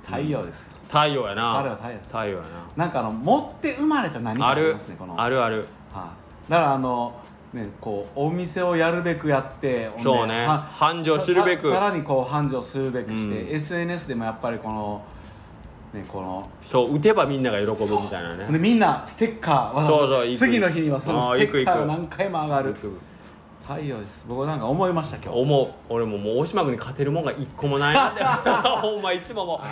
太陽ですよ、太陽やな。彼は太陽太陽やな。んかあの持って生まれた何かなあるありますねこの。あるある。はい、だからあのねこうお店をやるべくやってそうね。は繁盛するべく。ささらにこう繁盛するべくして、うん。SNS でもやっぱりこのねこの。そう打てばみんなが喜ぶみたいなね。でみんなステッカーわざわざそうそう行く次の日にはそのステッカーが何回も上がる太陽です。僕なんか思いました今日。思う。俺ももう大島君に勝てるもんが一個もない。ほんまいつもも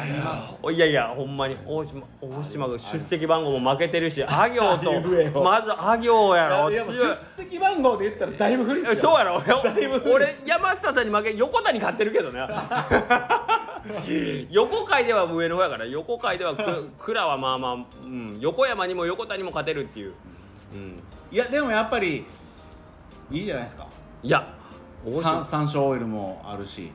う。いやいやほんまに大島大島君出席番号も負けてるしあ行と。まずあ行やろ。強い。出席番号で言ったらだいぶ不利ですよ。そうやろ。俺俺山下さんに負け横田に勝ってるけどね。横海では上の方やから横海ではく倉はまあまあ、うん、横山にも横田にも勝てるっていう、うん、いやでもやっぱりいいじゃないですか。いや大山椒オイルもあるし。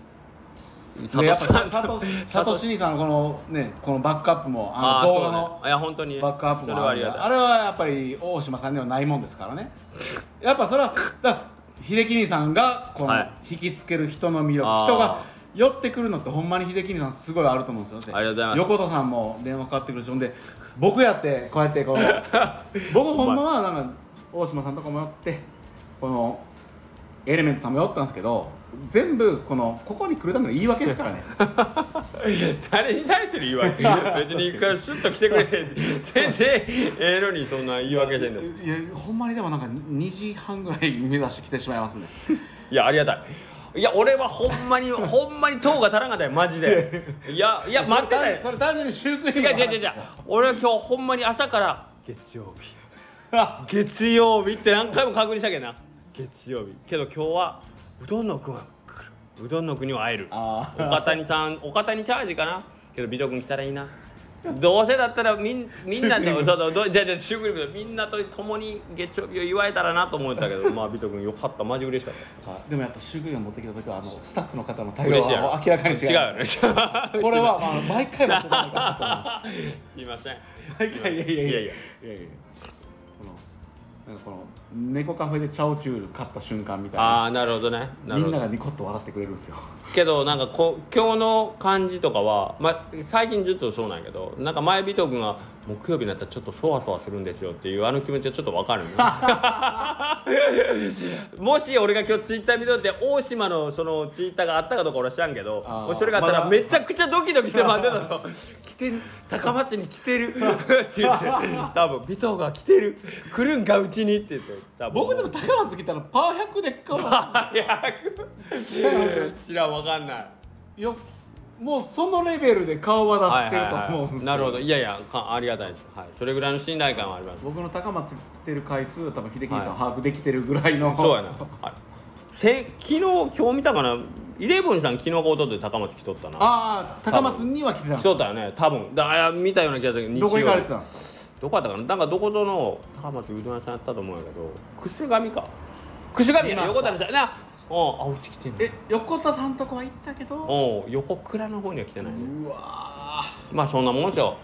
佐でやっぱ藤さん佐藤佐藤真理さんのこのねこのバックアップもあああの動画のそうねいや本当に。バックアップそれもあるはありがたい。あれはやっぱり大島さんにはないもんですからね。やっぱそれはだから秀樹兄さんがこのはい。引きつける人の魅力、あー。人が寄ってくるのってほんまに秀樹兄さんすごいあると思うんですよ。ありがとうございます。横田さんも電話かかってくるしほんで僕やってこうやってこう 僕ほんまはなんか大島さんとかも寄ってこのエレメントさんも寄ったんですけど全部このここに来るための言い訳ですからね。誰に対する言い訳？別に一回スッと来てくれて全然ええのにそんな言い訳してんの。いいやほんまにでもなんか2時半ぐらい目指して来てしまいますね。やありがたい。いや俺はほんまに ほんまに糖が足らんかったよマジで。いやいや待ってたよそれ単純にシュークリーム違う違う違う違う。俺は今日ほんまに朝から月曜日 月曜日って何回も確認したけどな。月曜日。けど今日はうどんの君は来る。うどんの国は会える。あ岡谷さん岡谷チャージかな。けど美徳君来たらいいな。どうせだったらみん みんなでそうそうどじゃあじゃあシュークリームでみんなと共に月曜日を祝えたらなと思ったけど。まあ美徳君よかった。マジ嬉しかった。あでもやっぱシュークリーム持ってきた時はあのスタッフの方の対応嬉しいやろ。は明らかに違う違うよね。すこれは、まあ、毎回持ってたのかなと思う。いません。毎回いやいやいや。いやいや。いやいやなんかこの猫カフェでチャオチュール買った瞬間みたいな。ああなるほどね。みんながニコッと笑ってくれるんですよ。けどなんかこう今日の感じとかは、まあ、最近ずっとそうなんやけどなんか前人君が木曜日になったらちょっとそわそわするんですよっていうあの気持ちはちょっとわかるね もし俺が今日ツイッター見とって大島のそのツイッターがあったかどうか俺は知らんけどそれがあったらめちゃくちゃドキドキして待ってたの。来てる。高松に来てる。って言って。多分尾藤が来てる。来るんかうちに。って言って多分。僕でも高松来たらパー100でっかわ知らん知らんわかんない。いやもうそのレベルで顔は出してると思うんですよ。なるほど。いやいやかありがたいです、はい、それぐらいの信頼感はあります。僕の高松来てる回数多分秀樹さん把握できてるぐらいの、そうやな、はい、せ昨日今日見たかな？イレブンさん昨日かおとと高松来とったな。ああ高松には来てた。来とったよね多分。だ見たような気がするけどどこ行かれてたんですどこやったかな？なんかどこぞの高松うどん屋さんやったと思うんやけど楠上か。楠上や見ました。横田さんな。うんあうち来てんの。かえ横田さんとこは行ったけど？うん横倉の方には来てないね。うわまあそんなもんですよ。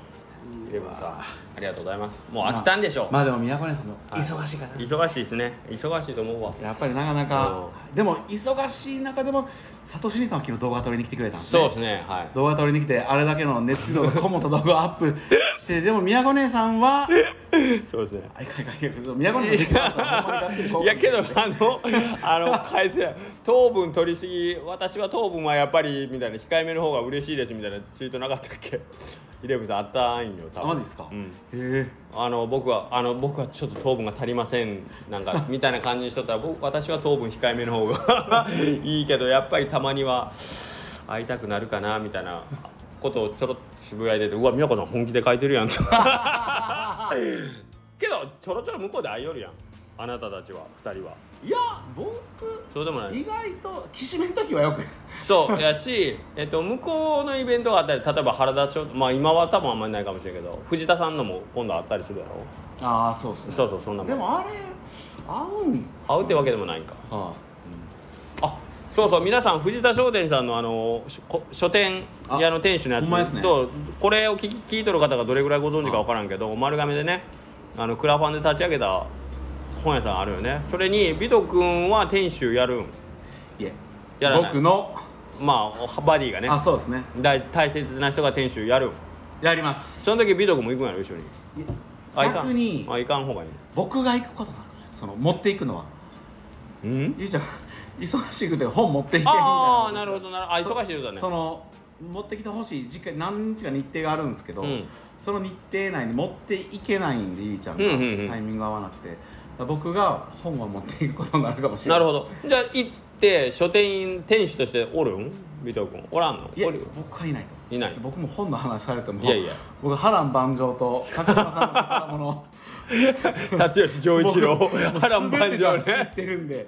イレブンさんありがとうございます。もう飽きたんでしょう、まあでも宮古姉さんもはい。忙しいかな、忙しいですね。忙しいと思うわ。やっぱりなかなかでも忙しい中でも佐藤真さんは昨日動画撮りに来てくれたんですね。そうですねはい。動画撮りに来てあれだけの熱量のこもった動画をアップして でも宮古姉さんはそうですね。あいかんいかんい宮古姉さんいやけどあのあの返せ糖分取りすぎ私は糖分はやっぱりみたいな控えめの方が嬉しいですみたいなツイートなかったっけ？イレブンさんあったんよ多分。あマジですか、うん。へえあの僕はあの僕はちょっと糖分が足りません。なんか みたいな感じにしとったら僕私は糖分控えめの方が いいけどやっぱりたまには会いたくなるかなみたいなことをちょろっとつぶやいててうわ美和子さん本気で書いてるやんと。けどちょろちょろ向こうで会いよるやん。あなたたちは2人はいや僕そうでもない。意外ときしめん時はよく。そうやし、えっと、向こうのイベントがあったり例えば原田翔まあ今は多分あんまりないかもしれんけど藤田さんのも今度あったりするやろ。ああそうですね。そうそうそんなもん。でもあれ合うん。会うってわけでもないんか。はあそうそう皆さん藤田商店さんのあの書店屋の店主のやつとこれを聞き聞いとる方がどれぐらいご存知か分からんけど丸亀でねあのクラファンで立ち上げた本屋さんあるよね。それに美斗君は店主やるん？いいえ。やらない。僕の？まあバディがね。あそうですね。大大切な人が店主やるん？やります。その時美斗君も行くんやろ？一緒に。いあいかん。逆にあいかん方がいい僕が行くことになるんですその持っていくのは。うん？ゆいちゃん忙しくて本持っていけみたいな。ああなるほどなるあ忙しいようだね。その持ってきてほしい時間何日か日程があるんですけど、うん。その日程内に持っていけないんでゆいちゃんが、うんうんうん。タイミングが合わなくて僕が本を持っていくことになるかもしれなないるほど。じゃあ行って書店員店主としておるん？尾藤君。おらんの？いやおるよ。僕はいないと。いない。僕も本の話されてもいやいや。僕波乱万丈と高島さんの宝物 辰吉丈一郎波乱万丈ね。ってるんで。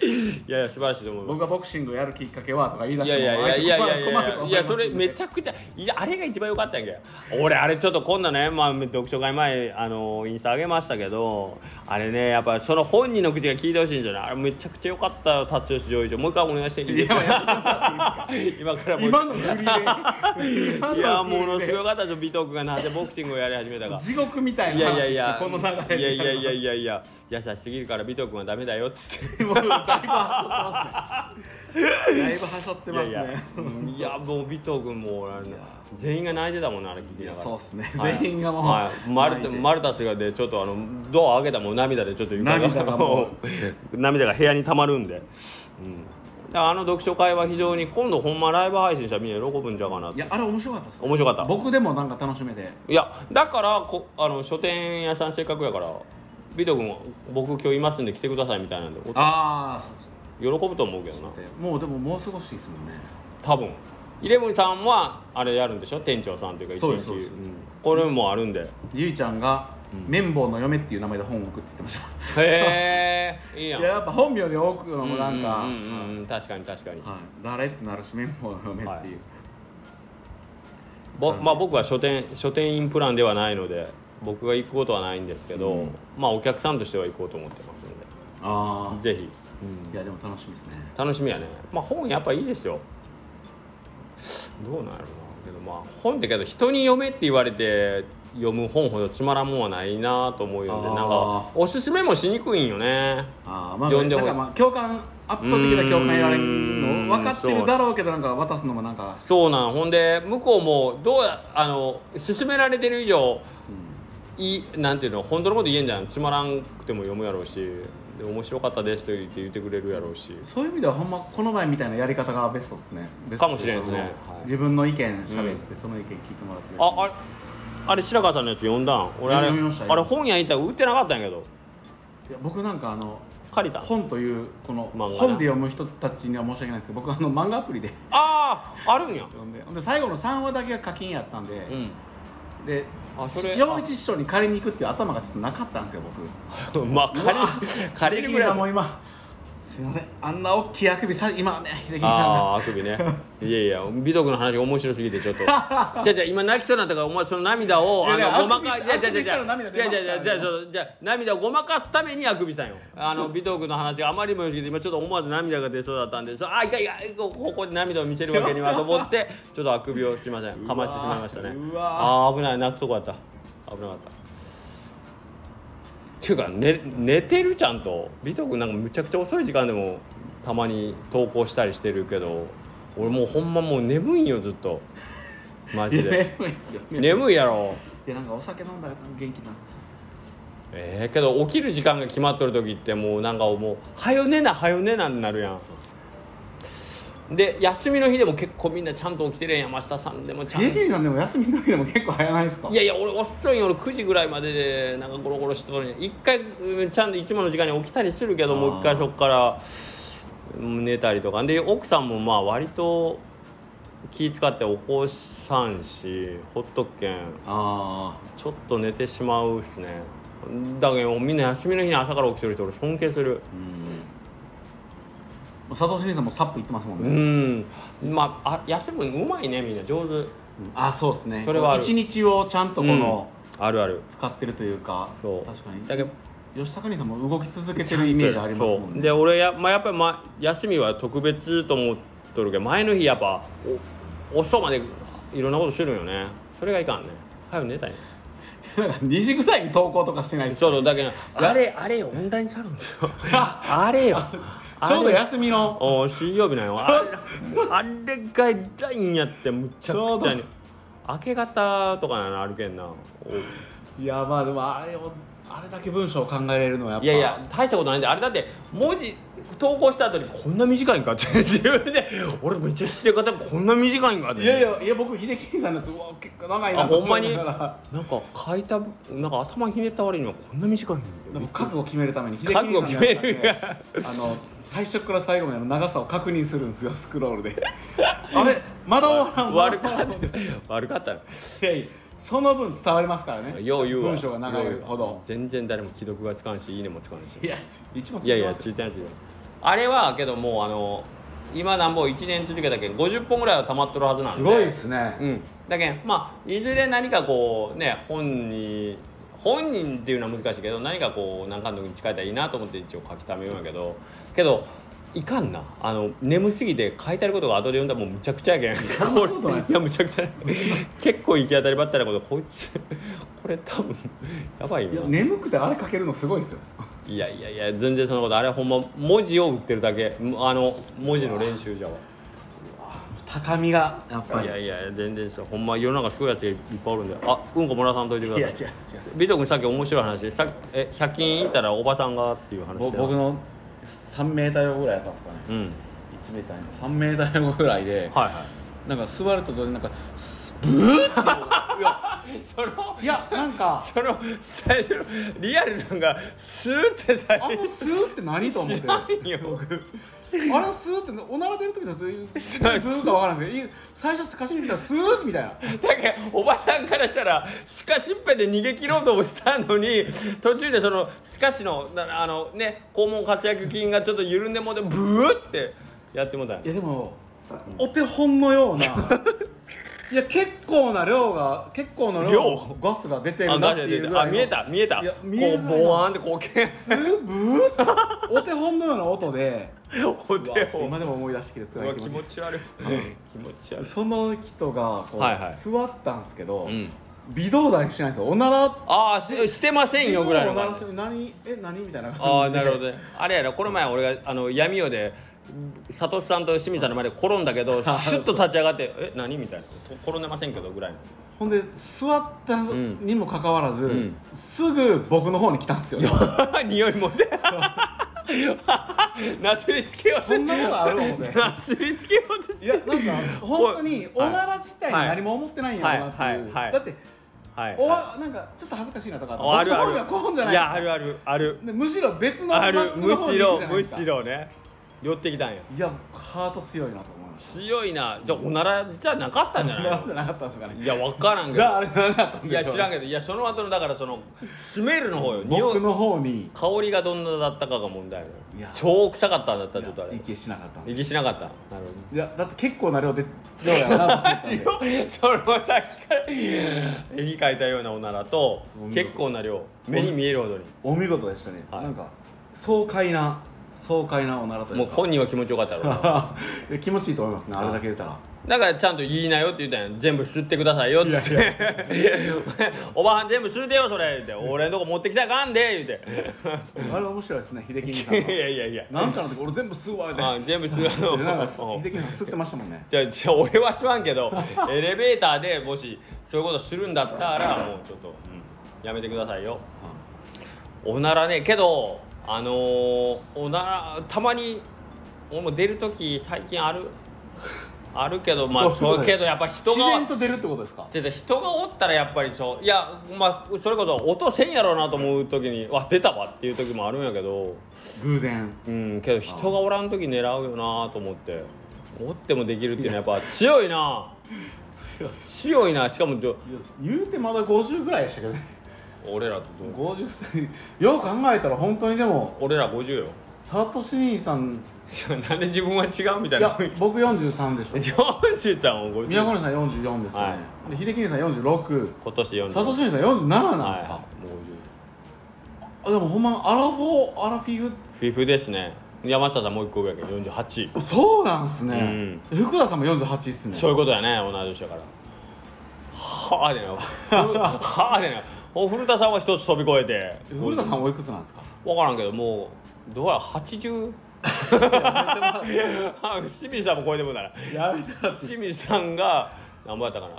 いやいや素晴らしいと思います僕がボクシングをやるきっかけはとか言い出いしいやいやいやいやいやいやそれめちゃくちゃいやあれが一番良かったんやけど俺あれちょっと今度ね、まあ、読書会前あのインスタ上げましたけどあれねやっぱその本人の口が聞いてほしいんじゃないあれめちゃくちゃ良かったよ辰吉丈一郎。もう一回お願いしていい？ですか？今からもう今の振りで。今 いやものすごかったですよ尾藤君がなんでボクシングをやり始めたか。地獄みたいいな話ですねやいやいやこの流れいやいやいやいややいや。優しすぎるから尾藤君はダメだよっつって。もうだいぶはしょってますね。だいぶはしょってますねいや。いやうんいやもう尾藤君も全員が泣いてたもんなあれ聞きながらそうっすね。はい。全員がもう。はい、マルタマルタスがでちょっとあのドア開けたらもう涙でちょっと床が。涙がも 涙が部屋にたまるんで、うん、あの読書会は非常に今度ほんまライブ配信したらみんな喜ぶんじゃうかなって。いやあれ面白かったっす。面白かった。僕でもなんか楽しめていやだからこあの書店屋さんせっかくやから尾藤君は僕今日いますんで来てくださいみたいなんでおああそうです喜ぶと思うけどな。もうでももう少しですもんね。多分。イレブンさんはあれやるんでしょ？店長さんというか一日。そうん。これもあるんで。ゆいちゃんが綿棒の嫁っていう名前で本を送って言ってました。へえいいやん。いややっぱ本名で多くのもなんか、うんうんうんうん。確かに確かに、はい、誰ってなるし綿棒の嫁っていう、ぼまあ、僕は書店書店員プランではないので僕が行くことはないんですけど、うん。まあお客さんとしては行こうと思ってますのああでぜひ、いやでも楽しみですね。楽しみやね。まあ本やっぱいいですよ。どうなんやろうな。けどまあ本ってけど人に読めって言われて読む本ほどつまらんもんはないなと思うよんであー。なんかおすすめもしにくいんよね。ああまあ読んでもまあ共感圧倒的な共感得られるうんの分かってるだろうけどなんか渡すのもなんか、そうなん。ほんで向こうもどうやあの勧められてる以上いいなんていうの本当のこと言えんじゃん。つまらんくても読むやろうしで面白かったですと言って言ってくれるやろうし。そういう意味ではほんまこの前みたいなやり方がベストですねかもしれんですねはい自分の意見喋って、その意見聞いてもらってああれあれ白川さんのやつ読んだん？俺あれ読みましあれ本屋行ったら売ってなかったんやけど。いや僕なんかあの借りた？本というこの漫画な？本で読む人たちには申し訳ないですけど僕あの漫画アプリであああるんや。読んでほんで最後の3話だけが課金やったんで、うん。であそれ陽一師匠に借りに行くっていう頭がちょっとなかったんですよ僕。まあ借り借りるぐらいも今すいません。あんな大きいあくびさ今ね秀樹さんあがああくびね。いやいや美徳の話が面白すぎてちょっと。じゃあじゃあ今泣きそうになったからお前その涙をいやいやあのごまかあくびじゃあじゃあじゃあじゃあくびしたら涙出ますからあじゃあじゃあじゃあそうじゃあ涙をごまかすためにあくびしたんよ。あの 美徳の話があまりにも良すぎて今ちょっと思わず涙が出そうだったんでそうあいかんいかんこここで涙を見せるわけにはと思ってちょっとあくびをしません。かましてしまいましたね。うわああ危ない。泣くとこやった。危なかったっていうか、寝寝てるちゃんと美徳なんかむちゃくちゃ遅い時間でもたまに投稿したりしてるけど俺もうほんまもう眠いんよずっと。マジで。眠いですよ。眠いやろ。いやなんかお酒飲んだら元気になるええけど起きる時間が決まっとる時ってもうなんかもう「はよ寝なはよ寝な」になるやん。そうそうで休みの日でも結構みんなちゃんと起きてるやん山下さんでもちゃんと。秀樹さんでも休みの日でも結構早ないですか？いやいや俺遅いよ俺9時ぐらいまででなんかゴロゴロしてとるんや一回うんちゃんといつもの時間に起きたりするけどもう一回そっからうん寝たりとかで奥さんもまあ割と気使って起こさんしほっとくけん。あちょっと寝てしまうしね。だけどみんな休みの日に朝から起きてる人俺尊敬する。あうん佐藤真理さんもサップ行ってますもんうね、ん。まああ休むのうまいねみんな。上手。うん。あそうですね。それは一日をちゃんとこの、あるある。使ってるというかそう。確かに。だけど吉高兄さんも動き続けてるイメージありますもんね。そう。で俺や,、まあ、やっぱり、ま、休みは特別と思っとるけど前の日やっぱお遅までいろんなことしてるんよね。それがいかんね。早く寝たいね。なんか2時ぐらいに投稿とかしてないですちょうどだけどあれあれよオンラインサロンですよ あれよちょうど休みの。お水曜日なんよ。あれあれがラインやってむちゃくちゃに。明け方とかなのあるけんな。おいやまあでもあれをあれだけ文章を考えれるのはやっぱ。いやいや大したことないんであれだって文字投稿した後にこんな短いんかって自分で。俺めっちゃして方こんな短いんかって。いやいやいや僕秀樹さんのやつうわ結構長いなあほんまに？ながら。なんか書いたなんか頭ひねった割にはこんな短いんだでも覚悟を決めるために秀樹さんのやつだけあの最初から最後までの長さを確認するんですよスクロールで。あれまだ終わらん悪かった。悪かったいやいやその分伝わりますからね。よう言うわ文章が長いほど。全然誰も既読がつかんしいいねもつかんし。いや一番いやいやつ。いてないついてない。あれはけどもうあの今なんぼ1年続けたけ？ん50本ぐらいは溜まっとるはずなんで。すごいですね、うん。だけんまあいずれ何かこうね本に本人っていうのは難しいけど何かこう何かの時に使えたらいいなと思って一応書き溜めようんやけど。けどいかんな。あの眠すぎて書いてあることが後で読んだらもうむちゃくちゃやけん。いですいやむちゃくちゃ。結構行き当たりばったりなことこいつ これ多分やばいいやな眠くてあれ書けるのすごいですよ。いやいやいや全然そんなことあれはほんま文字を打ってるだけ。あの文字の練習じゃわ。高みがやっぱり。いやいや全然ですよほんま世の中すごいやついっぱいおるんで。あうんこもらさんといてください。いや違う違う。ビト君さっき面白い話でさえ100均行ったらおばさんがっていう話僕の3メーター横ぐらいやったんですかね。うん。1メーター3メーター横ぐらいではいはなんか座ると同時になんかスブーって。いやいそのいやなんかその最初のリアルなんかスーってさあのスーって何と思って。知らんよあれスーっておなら出る時のそういうブーかわからないですけどい最初スカシ見たらスーみたいな。だけどおばさんからしたらスカシッペで逃げ切ろうとしたのに途中でそのスカシのなあのね肛門活躍筋がちょっと緩んでもうてブーってやってもうたいやでもお手本のような いや結構な量が結構な量量？ガスが出てあるなっていうぐらいの。あ見えた見えた。いやこ見えるうぐらいのボワーンってこうけスーブーお手本のような音で。おう手わを今でも思い出してきてうわ気辛い気持ち。持ち悪い。気持ち悪い。その人がこう、はいはい。座ったんですけど、うん。微動だにしないんですよ。おなら？ああししてませんよぐらいのおな感じらして何？え何？みたいな感じで。ああなるほどね。あれやろこの前俺があの闇夜で佐藤さんと清水さんの前で転んだけどシュッと立ち上がって「え何?」みたいな「転んでませんけど」ぐらいの。ほんで座ったにもかかわらず、ん。すぐ僕の方に来たんですよ、匂いもでなすりつけようとそんなことある思ってなすりつけようとして。いやなんか本当におはいなら自体に何も思ってないんやろなっていう、はい。はい。はい。だってはい。おわなんかちょっと恥ずかしいなとかあるある僕の方にはこうじゃない。いやあるある。ある。でむしろ別のある。バックむの方にしろむ行くじゃないですか。しろね寄ってきたんやいやハート強いなと思いまし強いな。じゃあおならじゃなかったんじゃたないなんじゃなかったんですかね。いや分からんけじゃあどあれ何だったんでしょういや知らんけどいやその後のだからそのスメルの方よ。匂い僕の方に。香りがどんなだったかが問題よ。いや。超臭かったんだったらちょっとあれ。息しなかったんで。息しなかった。なるいやだって結構な量で量やなと思った んでほどそのさっきから絵に描いたようなおならと結構な量。目に見えるほどに。お見事でしたね、はい。なんか爽快な爽快なおならというか。もう本人は気持ちよかったろうな。いや気持ちいいと思いますねあれだけ出たら。だからちゃんと言いなよって言ったんや全部吸ってくださいよっつって おばはん全部吸うてよそれ。言って俺のとこ持ってきたらあかんで言うて。あれ面白いですね秀樹兄さんいのやいやいや。なんかの時俺全部吸うわってあ全部吸う。でなんかう。ん秀樹兄さん吸ってましたもんね。じゃあじゃあ俺は吸わんけどエレベーターでもしそういうことするんだったらもうちょっと、うんやめてくださいよ。おならねけどあのーおならたまに俺も出る時最近ある あるけどまあ そうけどやっぱ人自が然と出るってことですか？ちょっと人がおったらやっぱりそういやまあそれこそ音せんやろうなと思う時にわ出たわっていう時もあるんやけど偶然。うんけど人がおらん時狙うよなと思って。おってもできるっていうのはやっぱ強いな。強い。な。しかも言うてまだ50ぐらいでしたけどね俺らとどう？50歳よう考えたら本当にでも俺ら50よ。サトシ兄さん。なんで自分は違うみたいいなや僕43でしょ。40さんを50宮古さん44ですね、はで秀樹兄さん46今年40サトシ兄さん47なんはいですか、もうあでもほんまアラフォーアラフィフ？50フィフですね。山下さんもう一個上やけど48そうなんすね、福田さんも48っすね。そういうことやね同い年だから。はあでな。はあでなお古田さんは一つ飛び越えて。古田さんおいくつなんですか？分からんけどもうどうやら80清水さんも超えてもら。やめたら清水さんが何ぼやったかな。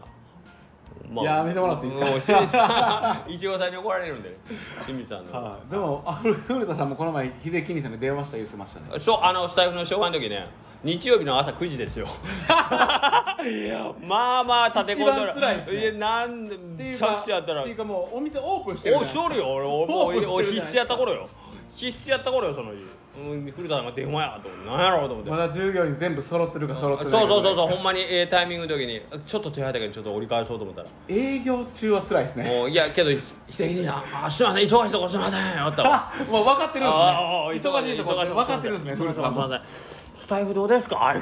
まやめてもらっていいですか？さんいちごさんに怒られるんでね。清水さんの、はい、でもあ古古田さんもこの前秀樹兄さんに電話した言ってましたね。そうあのスタイフの紹介の時ね日曜日の朝9時ですよ。まあまあ立て込んだら一番辛いっすねやなんでっていう着か地やったら。っていうかもうお店オープンしてるおしとるよ俺オープンして俺るじゃない必死やった頃よ。必死やった頃よその日、うん、古田さんが電話やと思って何やろうと思って、まだ従業員全部揃ってるか揃ってないかそうそうそうそうほんまにええタイミングの時にちょっと手早いだけどちょっと折り返そうと思ったら営業中は辛いですねもういやけど秀樹さんあすいません忙しいとこすいませんあったわもう分かってるんですね忙しいとこって分かってるんですね古田さんもスタイフどうですか？い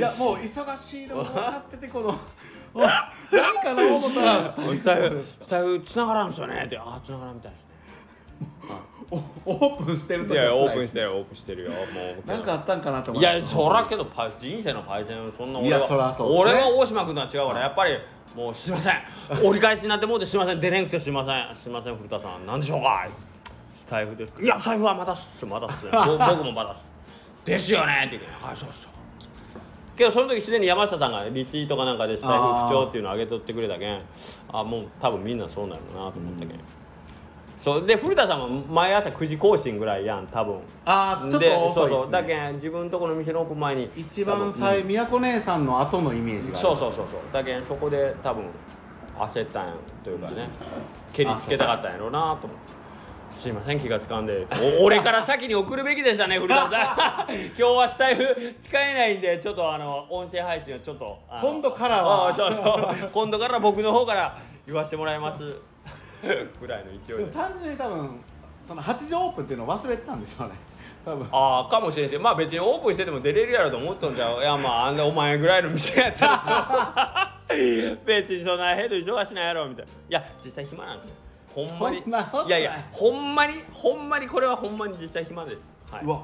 やもう忙しいのも分かっててこのお何かの思ったらスタイフスタイフ繋がらんすよね。ってあ繋がらんみたいですね。おオープンしてるい時やオープンしてるオープンしてるよ。もうなんかあったんかなと思いやそらけどパイ人生のパイセンそんな俺は俺は大島君とは違うからやっぱりもうすいません。折り返しになってもうてすいません。出れんくてすいません。すいません古田さん。何でしょうかスタイフですいや財布はまだっす。まだっすぼ 僕もまだっす。ですよね。って言う。からはいそうそうけどその時すでに山下さんがリツイートかなんかでスタイフ不調っていうのを上げとってくれたけんあもう多分みんなそうなるなと思ったけん、そうで古田さんは毎朝9時更新ぐらいやん多分。ああちょっでと遅いね、そうそう。だけん自分とこの店のオープン前に一番最宮子姉さんの後のイメージがあるそうそうそうそう。だけんそこで多分焦ったんやというかね。蹴りつけたかったんやろうなと思って。すいません気がつかんで。お 俺から先に送るべきでしたね古田さん。今日はスタイフ使えないんでちょっとあの音声配信をちょっと今度からは。あそうそう。今度から僕の方から言わせてもらいます。ぐらいの勢いで。単純に多分その8時オープンっていうのを忘れてたんでしょうね。多分。ああかもしれんしまあ別にオープンしてても出れるやろと思っとんじゃう。いやまああんなお前ぐらいの店やったら。別にそんなヘド忙しないやろみたいな。いや実際暇なんで。すよほんまに。そんなことない。いやいやほんまにほんまにこれはほんまに実際暇です、はい。うわ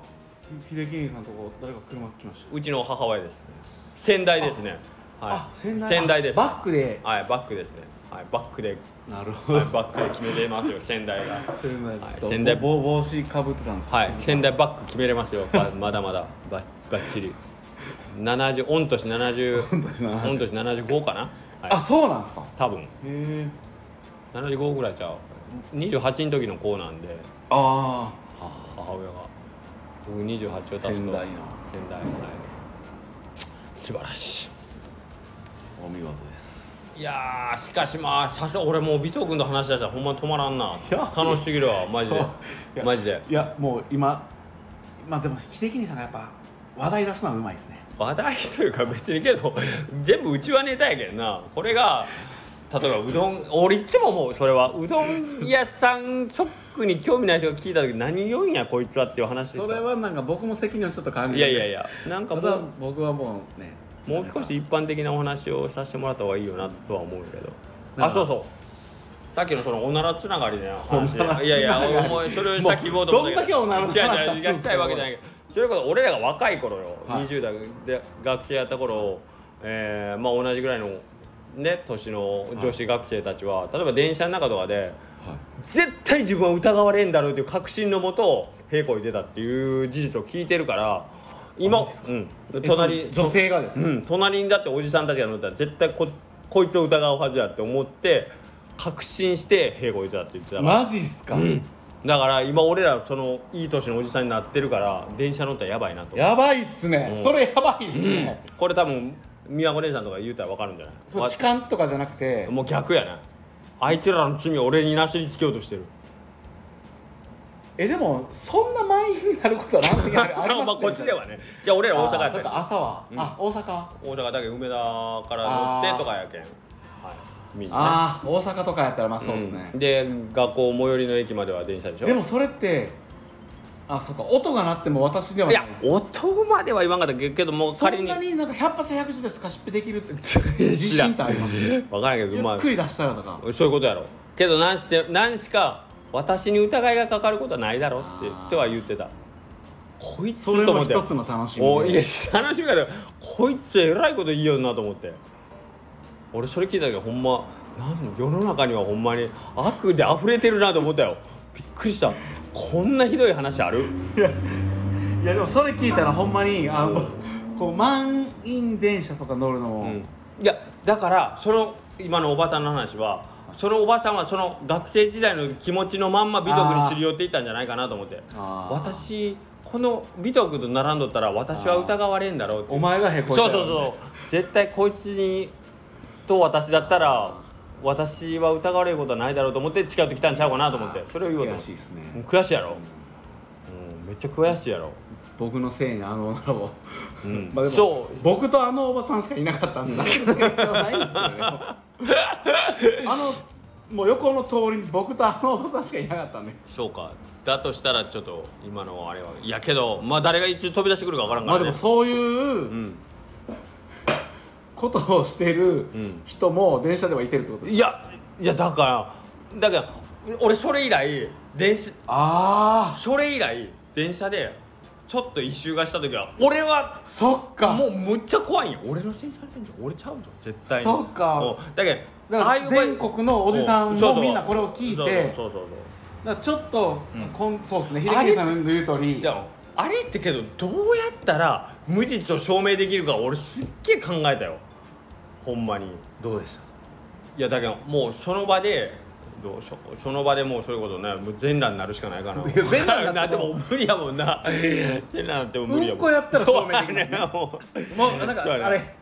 秀樹さんのとこ誰か車来ました。うちの母親ですね。仙台ですね。はい。あ仙台仙台です。バックで。はいバックですね。はいバックで、なるほど。はい、バックで決めれますよ仙台が。仙台はいちょっと仙台帽帽子かぶってたんですよはい、仙台バック決めれますよ、ばまだまだ。ばばっちり。70御年70御年70御年75かな、あはい、そうなんですか。へ多分。え75ぐらいちゃう。28の時の子なんで。あは母親が。僕28を足すと。仙台の仙台はい素晴らしあお見事です。いいやーしかしまあさすが俺もう尾藤君と話し出したらほんま止まらんな。いや。楽しすぎるわ。マジで。マジで。いやもう今まあでも秀樹兄さんがやっぱ話題出すのはうまいですね。話題というか別にけど全部うちはネタやけんな。これが例えばうどん俺いつも思うそれはうどん屋さんそっくに興味ない人が聞いた時何言うんやこいつはっていう話ですそれはなんか僕も責任をちょっと感じいやいやいやなんかただもう僕はもうねもう少し一般的なお話をさせてもらった方がいいよなとは思うけど。あそうそう。さっきのそのおならつながりの話おならつながり。いやいやお前それをさっき言おうと思ったけどもうどんだけおならの話いやいやたいわけじゃないけどそれこそ俺らが若い頃よ、はい20代で学生やった頃、えーまあ同じぐらいのね年の女子学生たちは、例えば電車の中とかで絶対自分は疑われんだろうという確信のもと平行に出たっていう事実を聞いてるから今うん。え隣女性がですねうん、隣にだっておじさんたちが乗ったら絶対ここいつを疑うはずやって思って確信して平行に出たって言ってたから、マジっすか、うん、だから今俺らそのいい年のおじさんになってるから電車乗ったらやばいなと。やばいっすね、うん。それやばいっすね、これ多分宮古姉さんとか言うたら分かるんじゃない？そう痴漢とかじゃなくて。もう逆やな。あいつらの罪を俺になすりつけようとしてる。えでもそんな満員になることは何も ありまあこっちではね。じゃあ俺ら大阪やったしあーそっか。朝は、うん。あ大阪。大阪だけ梅田から乗ってとかやけん。はい。みんな。ねああ大阪とかやったらまあそうですね、うん。で学校最寄りの駅までは電車でしょ。でもそれってあそっか。音が鳴っても私ではいない。や音までは言わんかったけどもうそん仮になになんか100発100中でスカシップできるって 自信ってあります？分からんけどまあゆっくり出したらとか。そういうことやろ。けど何して何しか私に疑いがかかることはないだろって言っては言ってた。こいつそれと思って。も一つの楽しみおいやで楽しみだけどこいつえらいこと言いよるなと思って。俺それ聞いた時ほんまなん世の中にはほんまに悪で溢れてるなと思ったよ。びっくりしたこんなひどい話ある？いやいやでもそれ聞いたらほんまにあのこう満員電車とか乗るのも、うん。いやだからその今のおばさんの話はそのおばさんはその学生時代の気持ちのまんま美徳にすり寄っていったんじゃないかなと思って。私この美徳と並んどったら私は疑われんだろうってお前がへこいたそうそうそう。絶対こいつにと私だったら私は疑われることはないだろうと思って近寄ってきたんちゃうかなと思ってそれを言おうと悔しいですね。うん悔しいやろ、うん、めっちゃ悔しいやろ、僕のせいにあの女の子。うん。まあでもそう。僕とあのおばさんしかいなかったんでないんですけど。ね あのもう横の通りに僕とあのおばさんしかいなかったんで。そうか。だとしたらちょっと今のあれはいやけどまあ誰がいつ飛び出してくるか分からんかまあらね、でもそういううんことをしてるん人も電車ではいてるってことですいやいやだからだから俺それ以来電車ああそれ以来電車でちょっと一周がした時は俺はそっか。もうむっちゃ怖いんよ。俺のせいにされてんじゃん。俺ちゃうぞ絶対に。そっか。うんだけどだからああいう場合全国のおじさんもみんなこれを聞いてそうそうそうそう。だからちょっと、うん。こんそうですね。秀樹さんの言う通り。じゃああれってけどどうやったら無実を証明できるか俺すっげえ考えたよ。ほんまに。どうでした？いやだけどもうその場でどうそその場でもうそういうことねもう全裸になるしかないかな。全裸になってもも無理やもんな。全裸になっても無理やもん。うんこやったら証明できますねそうやももうなんかそうやねあれ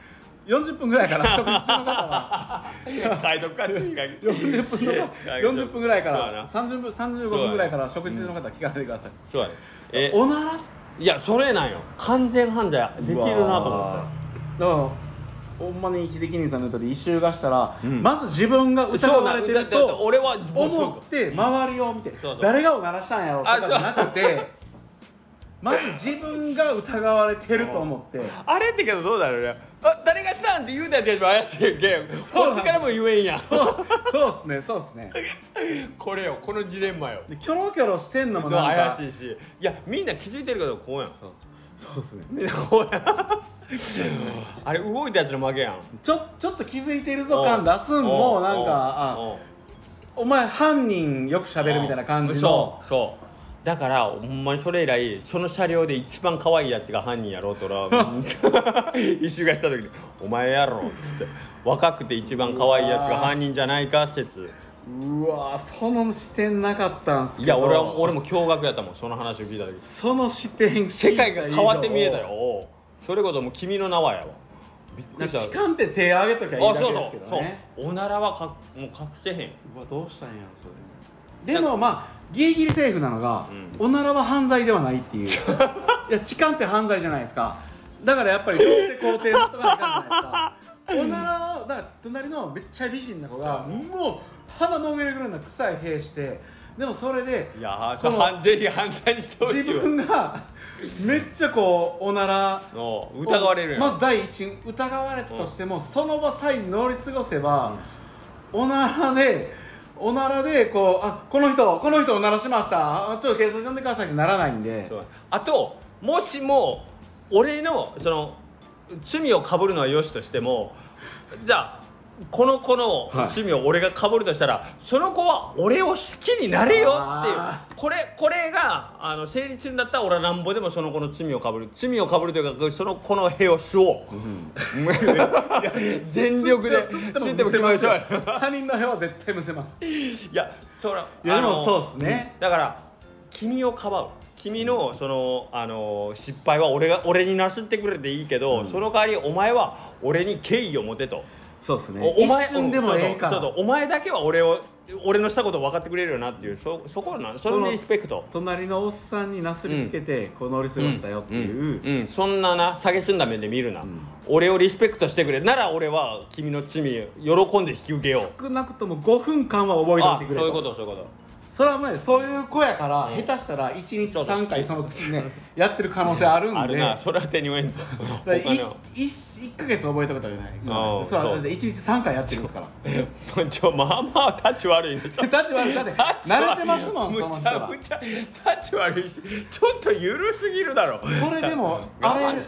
40分ぐらいから食事中の方は。う書いとくか注意が40分の40分ぐらいからそうやな30分35分ぐらいから食事中の方は聞かないでください、そうやねえおなら？いやそれなんよ。完全犯罪できるなと思って。だからほんまに秀樹兄さんの言う一周がしたら、うん。まず自分が疑われてるそうなんだってと俺は思って周りを見てそうそう。誰がおならしたんやろとかじゃなくてまず自分が疑われてると思って。あれってけどどうだろうね。あ誰がしたんって言うたやつ怪しいけん そうなんこっちからも言えんやん。そうそうっすねそうっすね。これよこのジレンマよ。でキョロキョロしてんのもなんか。怪しいし。いやみんな気づいてるけどこうやん。そうっすね。みんなこうやん。あれ動いたやつの負けやん。ちょちょっと気づいてるぞ感出すんもなんかあお前犯人よく喋るみたいな感じの。そうそうだからほんまにそれ以来その車両で一番可愛いやつが犯人やろうとら 一周がした時に「お前やろ」っつって若くて一番可愛いやつが犯人じゃないか説。うわその視点なかったんすけど。いや俺は俺も驚愕やったもんその話を聞いた時。その視点世界が変わって見えたよ。それこそもう君の名はやわ。びっくりした。痴漢って手挙げときゃいいだけですけどそうねおならはかもう隠せへん。うわどうしたんやろそれ。でもまあギリギリセーフなのが、うおならは犯罪ではないっていう。いや痴漢って犯罪じゃないですか。だからやっぱり童貞肯定とかないですか。おならをだから隣のめっちゃ美人な子がもう鼻の上ぐらいの臭い屁してでもそれでいやこのーぜひ犯罪にしてほしい自わ分がめっちゃこうおならの疑われるまず第一疑われたとしても、その場さえ乗り過ごせば、おならでおならでこうあこの人この人おならしました。あちょっと警察呼んでくださいってならないんで。そう。あともしも俺のその罪をかぶるのはよしとしてもじゃあこの子のはい。罪を俺がかぶるとしたら、その子は俺を好きになれよっていう。あこれこれがあの成立するんだったら俺はなんぼでもその子の罪をかぶる。罪をかぶるというかその子の屁を吸おう、全力で吸っても気持ち悪い。他人の部屋は絶対むせます。いやそらいやでもそうっすね。だから君をかばう。君のそのあの失敗は俺が俺になすってくれていいけど、その代わりお前は俺に敬意を持てと、そうですね。おお前一瞬でもええから。そうそうお前だけは俺を俺のしたことを分かってくれるよなっていうそそこなそのリスペクト。隣のおっさんになすりつけて、こう乗り過ごしたよっていう、うんうんそんなな下げすんだ目で見るな、俺をリスペクトしてくれ。なら俺は君の罪喜んで引き受けよう。少なくとも5分間は覚えておいあてくれそういうことそういうことそれはねそういう子やから、うん。下手したら1日そうそう3回そのねやってる可能性あるんで。あるな。それは手に負えんぞ だからい他のい1ヶ月覚えたことはないあーそうそう。1日3回やってるんですから。ちょまあまあタッチ悪いね。立ち悪い。だって慣れてますもんそのむちゃむちゃタッチ悪い。しちょっと緩すぎるだろ。これでも あれあれ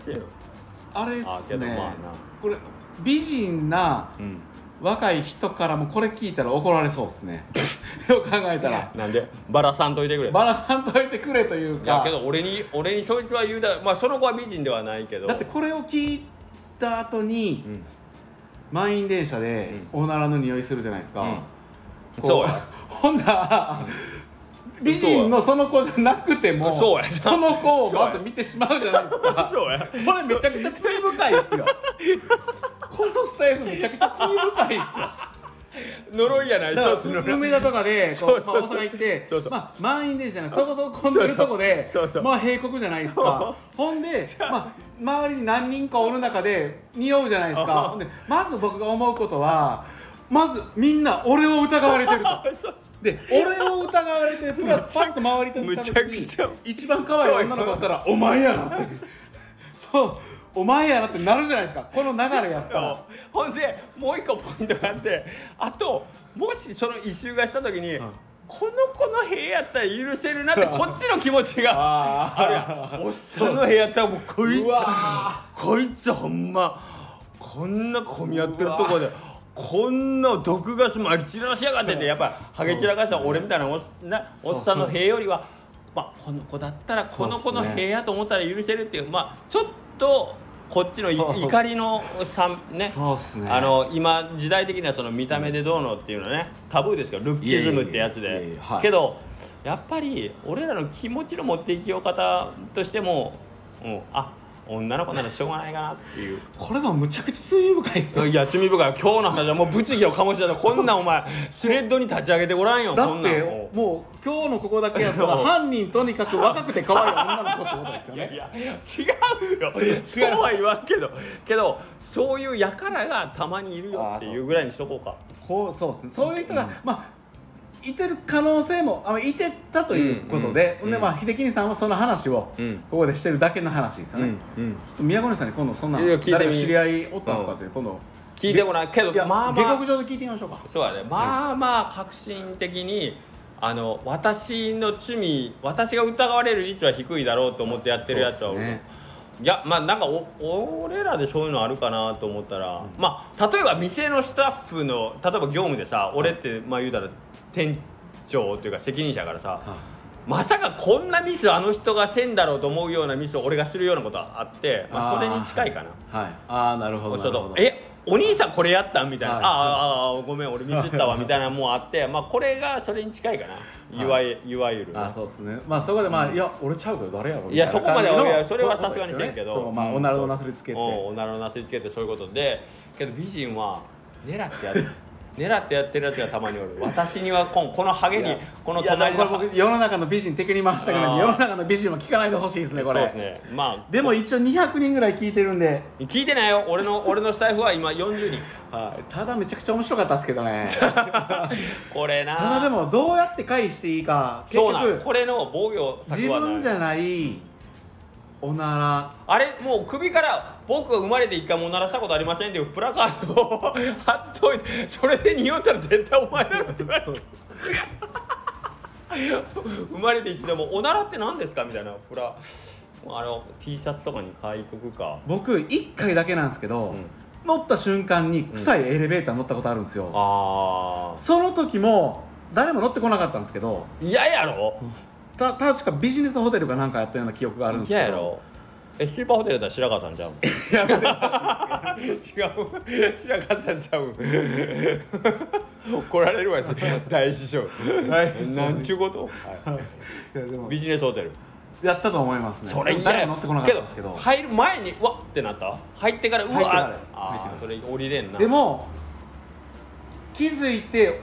っあすね。けどまあな。これ美人なうん若い人からもこれ聞いたら怒られそうですね。よく考えたら。なんでバラさんといてくれ。バラさんといてくれといういやかけど俺に俺にそいつは言うだまあその子は美人ではないけど。だってこれを聞いた後にうん。満員電車でおならの匂いするじゃないですか、うん。こそうや。ほんなら美人のその子じゃなくてもそうやその子をまず見てしまうじゃないですか。そうや。これめちゃくちゃ罪深いですよ。このスタイルめちゃくちゃ罪深いですよ。呪いやないから梅田とかでこそううそあ、大阪行ってそうそう。まあ、満員電車じゃないそこそこ混んでるとこでまあ閉国じゃないですか。ほんで、まあ、周りに何人かおる中で匂うじゃないですか。ほんでまず僕が思うことはまずみんな俺を疑われてると。で俺を疑われてプラスパッと周りと見た時に一番可愛い女の子だったら「お前やな」って。そう「お前やな」ってなるじゃないですか。この流れやったら。ほんでもう一個ポイントがあってあともしその異臭がした時に、この子の部屋やったら許せるなって こっちの気持ちが。ああるやん。おっさんの部屋やったらもうこいつこいつほんまこんな混み合ってるとこでこんな毒ガスまき散らしやがってってやっぱハゲ散らかした俺みたいなおっなおっさんの部屋よりはまあこの子だったらこの子の部屋と思ったら許せるっていうまあちょっとこっちの怒りのさんね。ね。あの今時代的にはその見た目でどうのっていうのはねタブーですけどルッキズムってやつで。けどやっぱり俺らの気持ちの持っていきよう方としても、うん、あ女の子ならしょうがないかなっていう。これもむちゃくちゃ罪深いっすよ。いや罪深い。今日の話はもう物議を醸し出こんなんお前スレッドに立ち上げてごらんよだってもう今日のここだけやったら犯人とにかく若くて可愛い女の子ってことですよね。いやいや違うよ。そうは言わんけどけどそういう輩がたまにいるよっていうぐらいにしとこうか。こうそうですね。そういう人が、まあいてる可能性もあのいてたということで、うんうんでまあ秀樹さんはその話をうん。ここでしてるだけの話ですよね、うん。ちょっと宮古さんに今度そんな誰か知り合いおったんですかって今度聞いてごらん。けどまあまあ。下克上で聞いてみましょうか。そうだねまあまあ革新的にあの私の罪私が疑われる率は低いだろうと思ってやってるやつは、ね。いやまあなんかお俺らでそういうのあるかなと思ったら、まあ例えば店のスタッフの例えば業務でさ俺ってまあ言うたら店長っていうか責任者やからさ、まさかこんなミスあの人がせんだろうと思うようなミスを俺がするようなことはあって、まあ、それに近いかな。はい。ああなるほどえお兄さんこれやった？んみたいな、はい。ああああごめん俺ミスったわみたいなのもあってまあこれがそれに近いかな、い、わゆいわゆるあそうですね。まあそこでまあ、いや俺ちゃうけど誰やろいやそこまでいやそれはさすがにせんけど。そうまあ、うん。おならのなすりつけて、うんおならのなすりつけてそういうことで。けど美人は狙ってやる狙ってやってるやつがたまにおる。私にはこんこのハゲにこの隣の世の中の美人敵に回したけど世の中の美人は聞かないでほしいですねこれ。そうですね。まあでも一応200人ぐらい聞いてるんで、聞いてないよ。俺の 俺のスタイフは今40人。はい、ただめちゃくちゃ面白かったですけどね。これな。ただでもどうやって回避していいか結局これの防御自分じゃないおなあれ？もう首から僕が生まれて一回も鳴らしたことありませんっていうプラカードを貼っといてそれで匂ったら絶対お前だろって言われて生まれて一度も「おならって何ですか?」みたいなプラあの T シャツとかに書いとくか。僕1回だけなんですけど、ん乗った瞬間に臭いエレベーター乗ったことあるんですよ、あその時も誰も乗ってこなかったんですけど。ー嫌やろ。た確かビジネスホテルかなんかやったような記憶があるんですけど。嫌やろえスーパーホテルだったら白川さんちゃう違う。白川さんちゃう怒られるわよ大師匠大師匠なんちゅうこと、い。やでも。ビジネスホテル。やったと思いますね。それ誰も乗ってこなかったんですけど。入る前にうわってなった？入ってからうわ入ってあそれ降りれんな。でも気づいて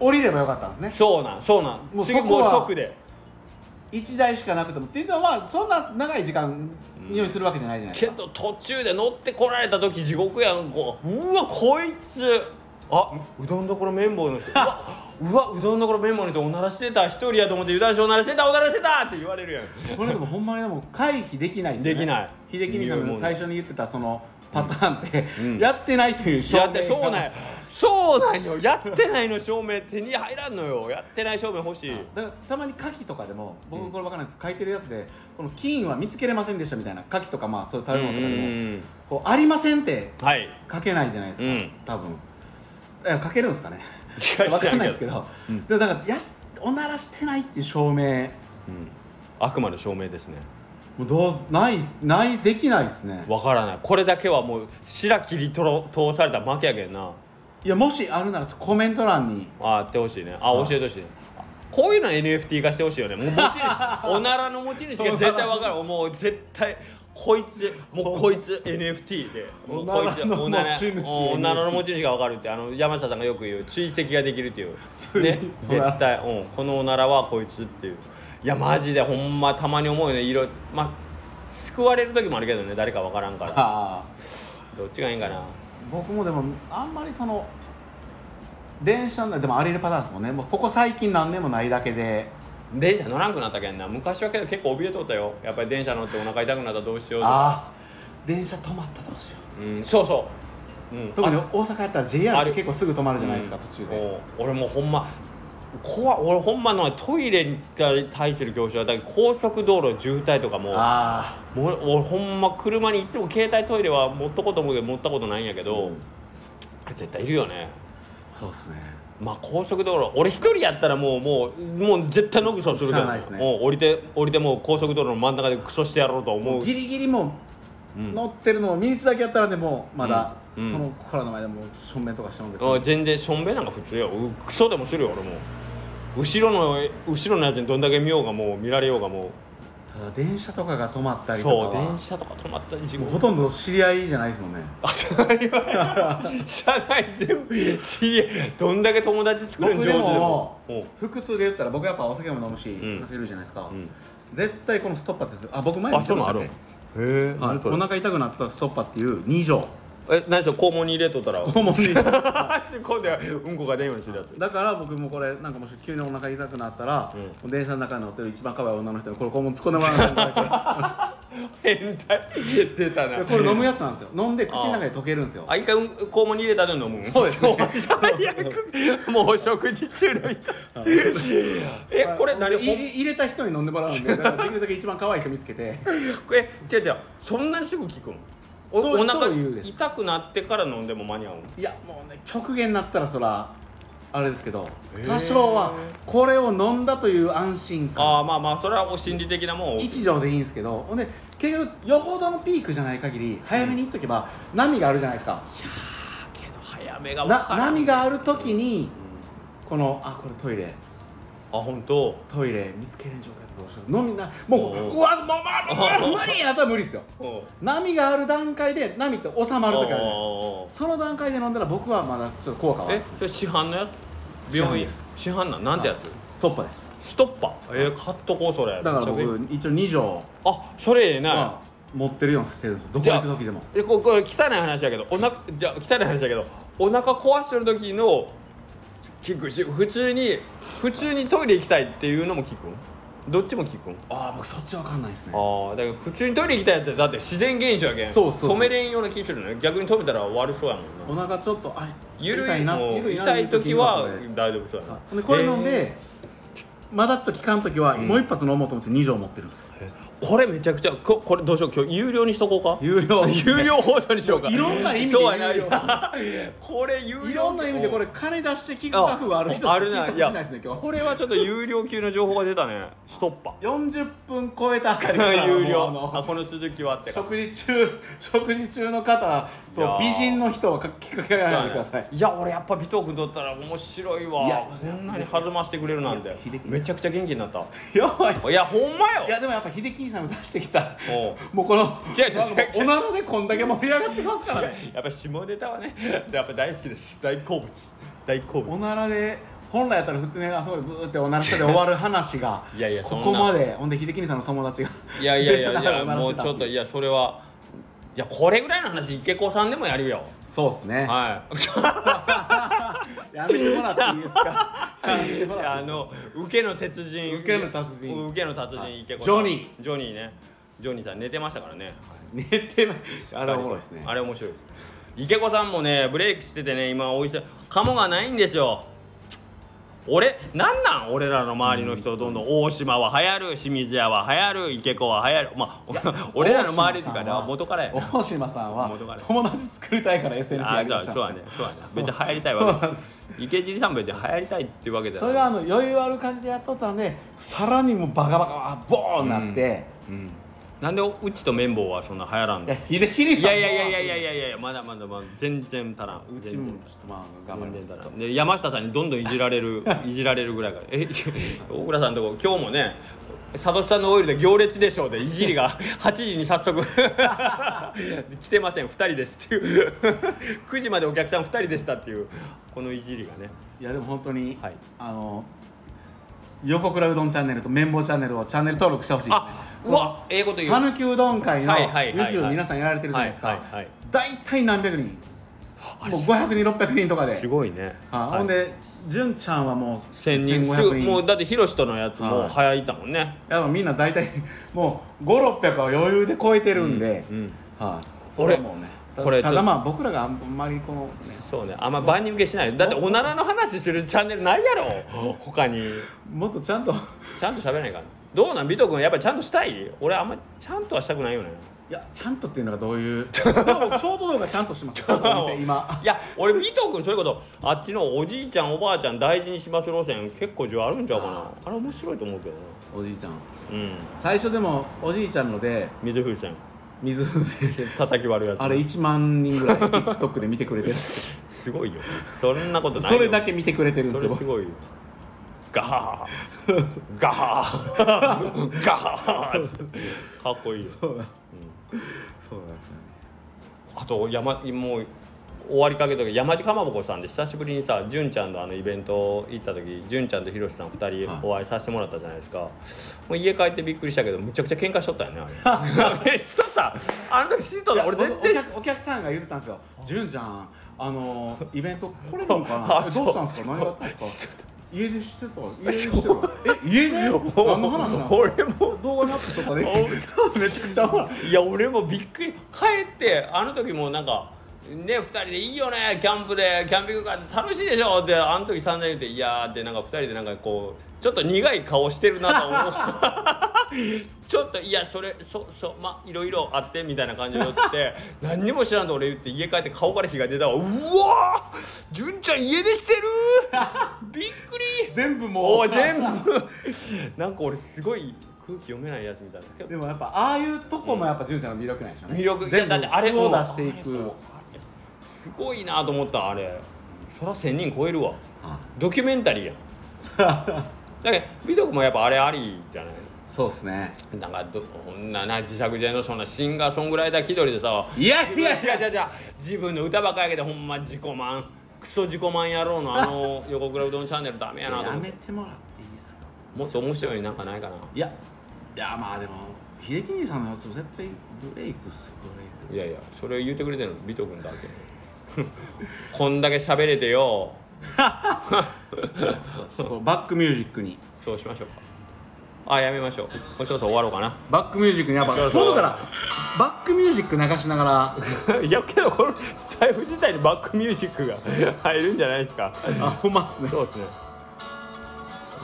降りればよかったんですね。そうなんそうなん。もう次もうそこは即で。1台しかなくても。っていうのはまあそんな長い時間匂いするわけじゃないじゃないけど途中で乗ってこられた時地獄やんこう。うわこいつ。あうどんどころ綿棒の人。うわうわうどんどころ綿棒の人おならしてた一人やと思って油断しておならしてたおならしてたって言われるやん。これでもほんまにでも回避できないですよね。できない。秀樹さんが最初に言ってたそのパターンって、うん。やってないという証明やってそうなんよそうなんよ。やってないの証明手に入らんのよ。やってない証明欲しい。だからたまに牡蠣とかでも僕これ分からないです。書いてるやつでこの金は見つけれませんでしたみたいな牡蠣とかまあそういう食べ物とかでもうんこうありませんってはい。書けないじゃないですか、うん。多分。いや書けるんですかね。分かんないですけど、う。んでもだからやおならしてないっていう証明。うん。悪魔の証明ですね。もうどうないないできないですね。わからない。これだけはもう白切りとろ通された負けやけんないやもしあるならコメント欄に。ああってほしいね。あ教えてほしい。ねこういうの NFT 化してほしいよね。もう持ち主おならの持ち主が絶対わかる。もう絶対こいつもうこいつ NFT でもうこいつおならのおなら持ち主。おならの持ち主がわかるってあの山下さんがよく言う追跡ができるっていう。追ね。絶対、うん、このおならはこいつっていう。いやマジでほんまたまに思うよね。色まあ救われる時もあるけどね。誰かわからんから。どっちがいいんかな僕もでもあんまりその電車のでもあり得るパターンですもんね。もうここ最近何年もないだけで。電車乗らんくなったけんな。昔はけど結構怯えとったよ。やっぱり電車乗ってお腹痛くなったらどうしようとか。ああ電車止まったらどうしよう。うんそうそう、うん、特にあ大阪やったら JR って結構すぐ止まるじゃないですか、うん。途中で。俺もうほんま怖い俺ほんまのトイレが入ってる業種はだ高速道路渋滞とかもあもう俺ほんま車にいつも携帯トイレは持っとこうと思うけど持ったことないんやけど、うん。絶対いるよね。あそうですね。まあ高速道路俺一人やったらもうもうもう絶対ノグソするですね。もう降りて降りてもう高速道路の真ん中でクソしてやろうと思う。ギリギリもうん。う乗ってるのをミニチだけやったらでもまだ、うん。うん。その子らの前でもう正面とかしちゃうんですあ全然しょんべんなんか普通よ。うクソでもするよ俺も後ろの後ろのやつにどんだけ見ようがもう見られようがもただ電車とかが止まったうりとかそうは電車とか止まったりほとんど知り合いじゃないですもんね。車内全部知り合いどんだけ友達作るん上手でも。腹痛で言ったら僕やっぱお酒も飲むし、んお酒いるじゃないですか、うん。絶対このストッパーってあ僕前にあそういうのある。言へってましたっけはいえお腹痛くなったらストッパーっていう2錠え何それ肛門に入れとったら？肛門に。今度はうんこが出んようにするやつ。だから僕もこれなんかもし急にお腹痛くなったら、うん。電車の中に乗ってる一番可愛い女の人にこれ肛門突っ込んでもらわないと変態。出たな。でこれ飲むやつなんですよ。飲んで口の中で溶けるんですよ。あ一回うん肛門に入れたで飲む？そうですね。最悪。もう食事中の人。えこれ何？入れた人に飲んでもらうんでだからできるだけ一番可愛い人見つけて。これ違う違う。そんなにすぐ効くんおとお腹というです痛くなってから飲んでも間に合うん？いやもうね極限になったらそらあれですけどへー。多少はこれを飲んだという安心感。ああまあまあそれはもう心理的なもん一錠でいいんですけどほんで結局よほどのピークじゃない限り早めに行っとけば波があるじゃないですか。けど早めが分なからん。波がある時にこのあこれトイレ。あ本当？トイレ見つけれん状態飲みなもうおう。うわもうまう無理やったら無理ですよ。波がある段階で波って収まる時あるその段階で飲んだら僕はまだちょっと効果はえそれ市販のやつ？病院。市市販なん？なんてやつ？ストッパーです。ストッパー？えー、買っとこうそれ。だから僕一応2錠。あそれええな、は持ってるようにしてるんですよどこ行く時でも。えここれ汚い話やけどおなじゃあ汚い話やけどお腹壊してる時の聞くし普通に普通にトイレ行きたいっていうのも聞くん？どっちも聞くん？ああ僕そっちわかんないですね。ああだから普通にトイレ行きたいやつってだって自然現象やけん。そうそうそう。止めれんような気するの。よ逆に止めたら悪そうやもんな。お腹ちょっとあゆる痛いないもうゆるいな痛い時は大丈夫そうやなこれ飲んへでまだちょっと効かん時はもう一発飲もうと思って2錠持ってるんですよ。えこれめちゃくちゃここれどうしよう今日有料にしとこうか？有料。有料放送にしようか？いろんな意味で有料。なこれ有料。いろんな意味でこれ金出して聞く覚悟ある人あるな。いたことしないですね今日。これはちょっと有料級の情報が出たね。ストッパ40分超えたあたりから 有料。のあこの続きはってか。食事中食事中の方と美人の人はかきかけないでください。いや俺やっぱ尾藤君とったら面白いわ。いやこんなに弾ましてくれるなんて。めちゃくちゃ元気になった。やばい。いやほんまよ。いやでもやっぱ秀樹さんも出してきた。おう。もうこの違う違う違う。なんかもうおならでこんだけ盛り上がってますからね。やっぱ下ネタはねやっぱ大好きです。大好物。大好物。おならで本来やったら普通にあそこでブーっておならしてで終わる話がいやいやこそんな。こまで。ほんで秀樹さんの友達が。いやいやいやいや もうちょっといやそれはいやこれぐらいの話池子さんでもやるよそうですね。はい。やめてもらっていいですか？あの受けの鉄人。受けの達人。受けの達人ジョニー。ジョニーね。ジョニーさん寝てましたからね。寝てないあれおもろいですね。あれ面白い。池子さんもねブレイクしててね今おいしい。鴨がないんですよ俺なんなん？俺らの周りの人どんどん。大島は流行る清水屋は流行る池子は流行る。まあ俺らの周りっていう元から大島さんは友達作りたいから SNS やありましたそうそうやねそうやね。別に流行りたいわけ池尻さん別に流行りたいっていうわけじゃそれがあの余裕ある感じでやっとったんでさらにもうバカバカボーンなって、うんなんでうちと綿棒はそんな流行らんの？いさんやいやいやいやいやいやいやまだまだまだ全然足らん。うちもちょっとまあ頑張ります。全然足らん。で山下さんにどんどんいじられる いじられるぐらいから。え大倉さんのとこ今日もね佐藤さんのオイルで行列でしょうでいじりが 8時に早速。来てません。2人ですっていう。9時までお客さん2人でしたっていうこのいじりがね。いやでも本当に、はい。あの横倉うどんチャンネルと綿棒チャンネルをチャンネル登録してほしい。あうわええこと言う。讃岐うどん会のはいはいはいはい。YouTube 皆さんやられてるじゃないですか、大体何百人。もう500人600人とかで。すごいね。はい。あほんで純ちゃんはもう1000人す1500ぐもうだってヒロシとのやつもはい。早いたもんね。やっぱみんな大体もう5600は余裕で超えてるんで、うんうん。はい、俺もうねこれただまあ僕らがあんまりこのね。そうね。あんま万人受けしない。だっておならの話するチャンネルないやろ。他に。もっとちゃんと。ちゃんと喋らないからどうなん？美斗君やっぱりちゃんとしたい？俺あんまちゃんとはしたくないよね。いやちゃんとっていうのがどういう？ショート動画ちゃんとしてます。ちゃんと。お店今。いや俺美斗君それこそあっちのおじいちゃんおばあちゃん大事にします路線。結構需要あるんちゃうかな。あれ面白いと思うけどな。おじいちゃん。うん。最初でもおじいちゃんので水風船水風船叩き割るやつ。あれ1万人ぐらい TikTok で見てくれてるすごいよ。そんなことないよ。それだけ見てくれてるんですよ。すごいよ。ガハー。ガハー。ガハーかっこいいよ。そうだ。そうなんですよね。あと山もう終わりかけた時山地かまぼこさんで久しぶりにさ純ちゃんのあのイベント行った時純ちゃんとひろしさん2人お会いさせてもらったじゃないですか、もう家帰ってびっくりしたけどむちゃくちゃ喧嘩しとったよねあれ。えしとった？あの時しとった？俺絶お対客お客さんが言ってたんですよ「純ちゃんあのイベント来れるのかな？どうしたんですか？何があったんですか?」家でしてた家でしてたえ家で？何の話なんですか？俺も。動画にアップしとったで。めちゃくちゃいや俺もびっくり。帰ってあの時もなんかね2人でいいよねキャンプでキャンピングカーって楽しいでしょ？ってあの時散々言っていやーってなんか2人でなんかこうちょっと苦い顔してるなと思う。ちょっといやそれそそまあいろいろあってみたいな感じで言って 何にも知らんと俺言って家帰って顔から火が出たわ。うわー！純ちゃん家出してる！びっくり！全部もう。全部。なんか俺すごい空気読めないやつみたいな。でもやっぱああいうとこもやっぱ純ちゃんの魅力なんでしょうね。魅力。全部だってあれ素を出していくすごいなと思ったあれ。そら1000人超えるわ。あドキュメンタリーやん。だけど美徳もやっぱあれありじゃない？そうですね。なんかどこんなな自作自演のそんなシンガーソングライター気取りでさ。いやいや。いや違う違う違う。自分の歌ばっかりやけどほんま自己満。クソ自己満野郎のあの 横倉うどんチャンネルダメやなとや思って。めてもらっていいですか？もっと面白いなんかないかな？いやいやまあでも秀樹兄さんのやつ絶対ブレイクっすよブレイク。いやいやそれを言ってくれてるの美徳君だけ こんだけ喋れてよ。そこバックミュージックに。そうしましょうか。あやめましょう。これそろそろ終わろうかな。バックミュージックにやっぱそうそう。今度からバックミュージック流しながら。いやけどこのスタイフ自体にバックミュージックが入るんじゃないですか。あほんまっすね。そうですね。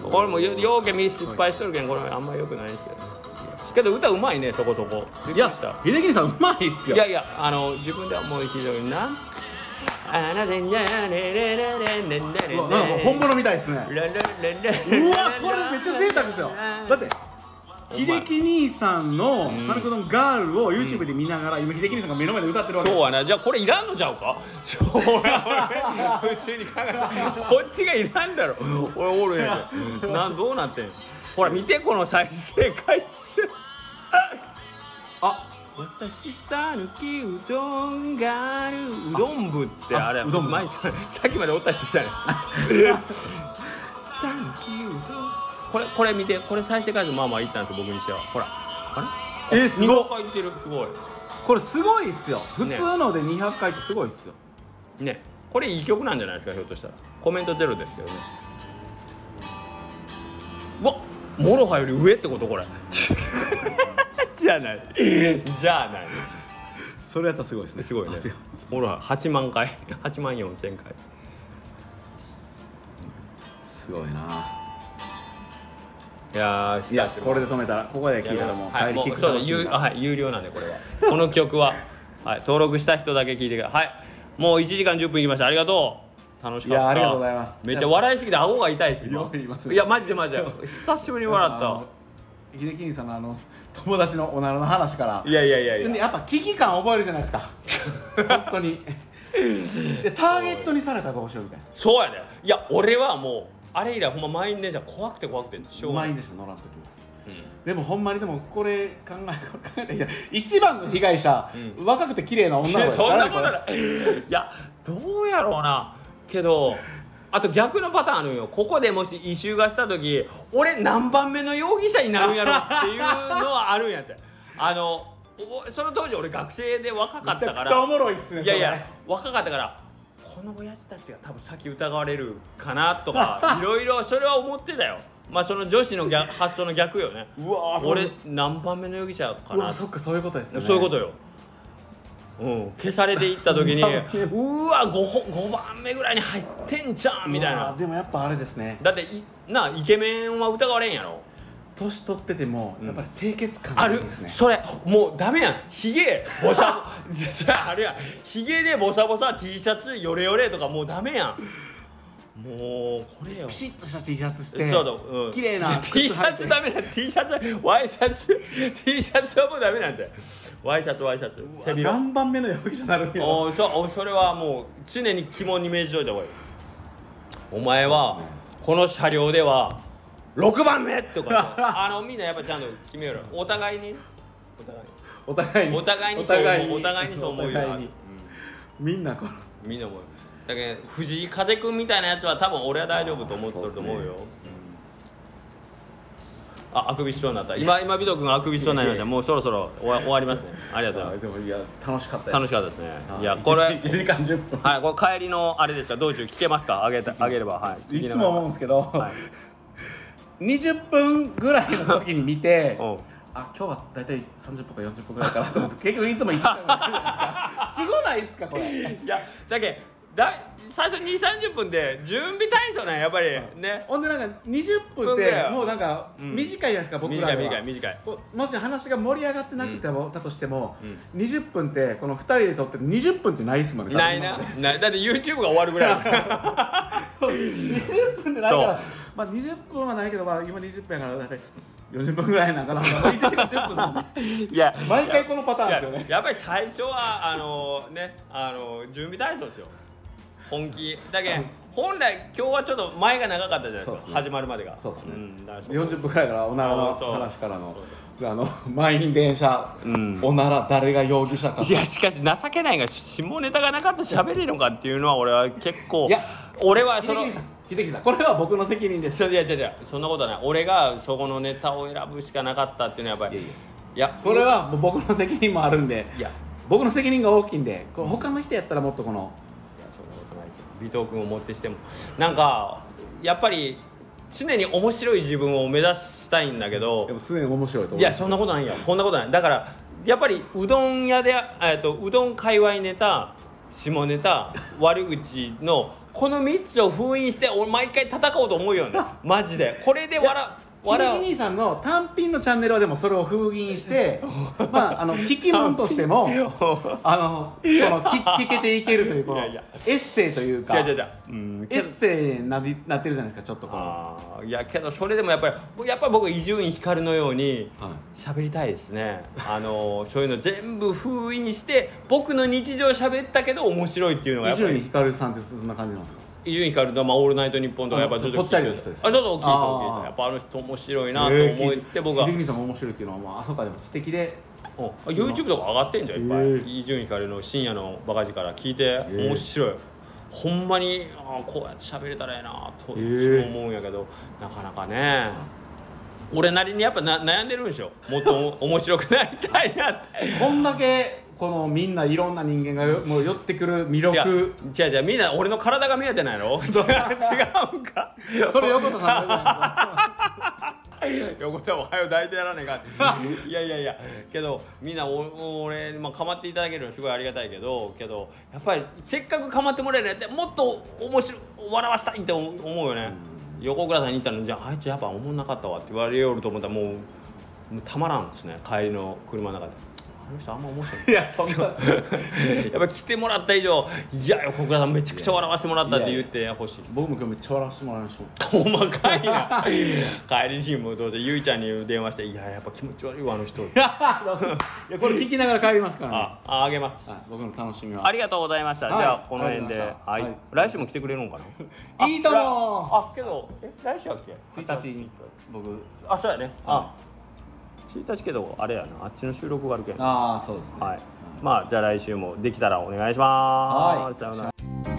これもよようけみ失敗しとるけんこれあんまりよくないですけどね。けど歌うまいねそこそこ。びっくいやりした秀樹さんうまいっすよ。いやいやあの自分ではもう非常になあなでにゃねねねねねねうわなんか本物みたいですねうわこれめっちゃ贅沢ですよだって秀樹兄さんの「サルコドンガール」を YouTube で見ながら今秀樹兄さんが目の前で歌ってるわけですそうはなじゃあこれいらんのちゃうかそうや俺普通に考えたこっちがいらんだろ俺おるやんなんどうなってんほら見てこの再生回数あ私さぬきうどんがある。うどん部ってあれあうどん部。前さ さっきまでおった人したねさぬきうどん。これこれ見てこれ再生回数まあまあいったんですよ僕にしては。ほら。あれ？えーすごい2回いってる。すごい。これすごいっすよ。普ね通ので200回ってすごいっすよ。ね。これいい曲なんじゃないですかひょっとしたら。コメントゼロですけどね。うわモロハより上ってことこれ じゃない。じゃあない。それやったらすごいですね。すごいね。あ違うモロハ8万回。8万4千回。すごいな。いやーいやこれで止めたらここで聞いたらもうはい、帰り聞くもうそう楽しみが有あはい有料なんでこれは。この曲は、はい、登録した人だけ聞いてください。はい。もう1時間10分いきました。ありがとう。楽しかった。いやありがとうございます。めっちゃ笑いすぎて顎が痛いです今よう言いやマジでマジで。久しぶりに笑った。秀樹兄さんのあの友達のおならの話から。いやいやいやいや。でやっぱ危機感覚えるじゃないですか。本当に。でターゲットにされたらどうしようみたいな。そうやで。いや俺はもうあれ以来ほんま満員電車怖くて怖くてしょうがない。満員でしょ乗らんときます。うん。でもほんまにでもこれ考え考えて。いや一番の被害者、う若くて綺麗な女の子ですそんからねなことない。いやどうやろうな。けどあと逆のパターンあるんよ。ここでもし異臭がした時俺何番目の容疑者になるんやろっていうのはあるんやって。あのおその当時俺学生で若かったから。いっすねいやいや若かったからこの親父たちが多分先疑われるかなとか いろいろそれは思ってたよ。まあその女子の逆 発想の逆よね。俺れ何番目の容疑者かうなわそっかそういうことですよね。そういうことよ。うん、消されていった時に うわ 5, 5番目ぐらいに入ってんじゃんみたいな。ーでもやっぱあれですね。だっていなイケメンは疑われんやろ。年取っててもうん。やっぱり清潔感あるがいいですね、それもうダメやん。ヒゲボサ あるやん。ヒゲでボサボサ T シャツヨレヨレとかもうダメやん。もうこれよ。ピシッとした T シャツしてそうだ、うん、綺麗な T シャツダメだ T シャツワイシャツ T シャツはもうダメなんでワイシャツワイシャツ。背広何番目の容疑者になるんや。ろおそおそれはもう常に肝に銘じといた方がいい。お前はこの車両では6番目と。か あのみんなやっぱちゃんと決めようよ。お互いに。お互いに。お互いに。お互いにそう思うお互いにそう思うよ。お互いに。みんなこの。みんな思う。だけど藤井風君みたいなやつは多分俺は大丈夫と思っとると思うよああくびしそうになった。今今美斗君があくびしそうになりました。もうそろそろ終わ終わりますね。ありがとう。ございでもいや楽しかったです。ます楽しかったですね。はい。いやこれ 1時間10分。はい、これ帰りのあれですか？道中聞けますか？あげたあげれば。はい。いつも思うんですけど、はい20分ぐらいの時に見て う。んあ今日は大体30分か40分ぐらいかなと思うんです。けど結局いつも1時間ぐらいじゃないですか。すごないですかこれ。いやだけだ最初2 3 0分で準備体操なんややっぱり。ね。ほんでなんか20分ってもうなんかうん。短いじゃないですか、僕らでは。短い短いもし話が盛り上がってなくても、だとしても、うん。20分ってこの2人で撮って20分ってないっすもんねないな。ない。だって YouTube が終わるぐらい20分でないから。そう。まあ20分はないけど、まあ、今20分やから大体40分ぐらいなんかな。1時間10分ですね。いや。毎回このパターンですよね。やっぱり最初はあのねあの準備体操ですよ本気。だけ本来今日はちょっと前が長かったじゃないですか。始まるまでが。そうっすね。う40分ぐらいからおならの話からのあの満員電車、うん。おなら誰が容疑者か。いやしかし情けないが下ネタがなかったら喋れるのかっていうのは俺は結構いや俺はその秀樹さんこれは僕の責任です。いやいやいやそんなことはない。俺がそこのネタを選ぶしかなかったっていうのはやっぱりいや。これは僕の責任もあるんでいや。僕の責任が大きいんで他の人やったらもっとこの尾藤君をもってしても。なんかやっぱり常に面白い自分を目指したいんだけどでも常に面白いと思いやそんなことないよ。そんなことない。だからやっぱりうどん屋でえっとうどん界隈ネタ下ネタ悪口のこの3つを封印して俺毎回戦おうと思うよね。マジで。これで笑秀笑樹兄さんの単品のチャンネルはでもそれを封印して まああの聞き物としてもあのこの聞聞けていけるというこのエッセイというか違う違う違う。うんエッセイになりなってるじゃないですかちょっとこのいやけどそれでもやっぱりやっぱり僕伊集院光のようにはい。喋りたいですね。あのそういうの全部封印して僕の日常喋ったけど面白いっていうのがや伊集院っぱり光さんってそんな感じなんですか？伊集院光の、まあ、オールナイトニッポンとかやっぱりちょっとあちょっと大きいやっぱあの人面白いなと思って僕は、秀樹兄さんが面白いっていうのは。もうあそこでも知的で YouTube とか上がってんじゃんいっぱい伊集院光の深夜のバカ力聞いてー面白い。ほんまにあーこうやって喋れたらええなと思うんやけどなかなかね。俺なりにやっぱな悩んでるんですよ。もっとお面白くなりたいなって。こんだけこのみんないろんな人間がよもう寄ってくる魅力。違う。違うみんな俺の体が見えてないの？違う。違うんか？それ横田さんの言うじゃないですか横田おはよう抱いてやらねえか いやいやいや。けどみんなお俺、まあ、構っていただけるのはすごいありがたいけどけどやっぱりせっかく構ってもらえるやつもっと面白い笑わしたいって思うよね、横倉さんに言ったのじゃああいつやっぱ思んなかったわって言われよると思ったらもうもうたまらんですね。帰りの車の中であの人あんま面白い。いやそんな。やっぱ来てもらった以上いや横倉さんめちゃくちゃ笑わせてもらったって言ってほしい僕も今日めっちゃ笑わせてもらいましょうほんまかいな。帰りにもどうでゆいちゃんに電話して「いややっぱ気持ち悪いわあの人」いやこれ聞きながら帰りますからね。あああげます。はい僕の楽しみは。ありがとうございました、はいじゃあこの辺で。はい。来週も来てくれるのかな？いいともあけどえ来週やっけ？1日に僕。あそうやね。あ1日けどあれやなあっちの収録があるけんああそうですね。はい。まあじゃあ来週もできたらお願いします、はい。さようなら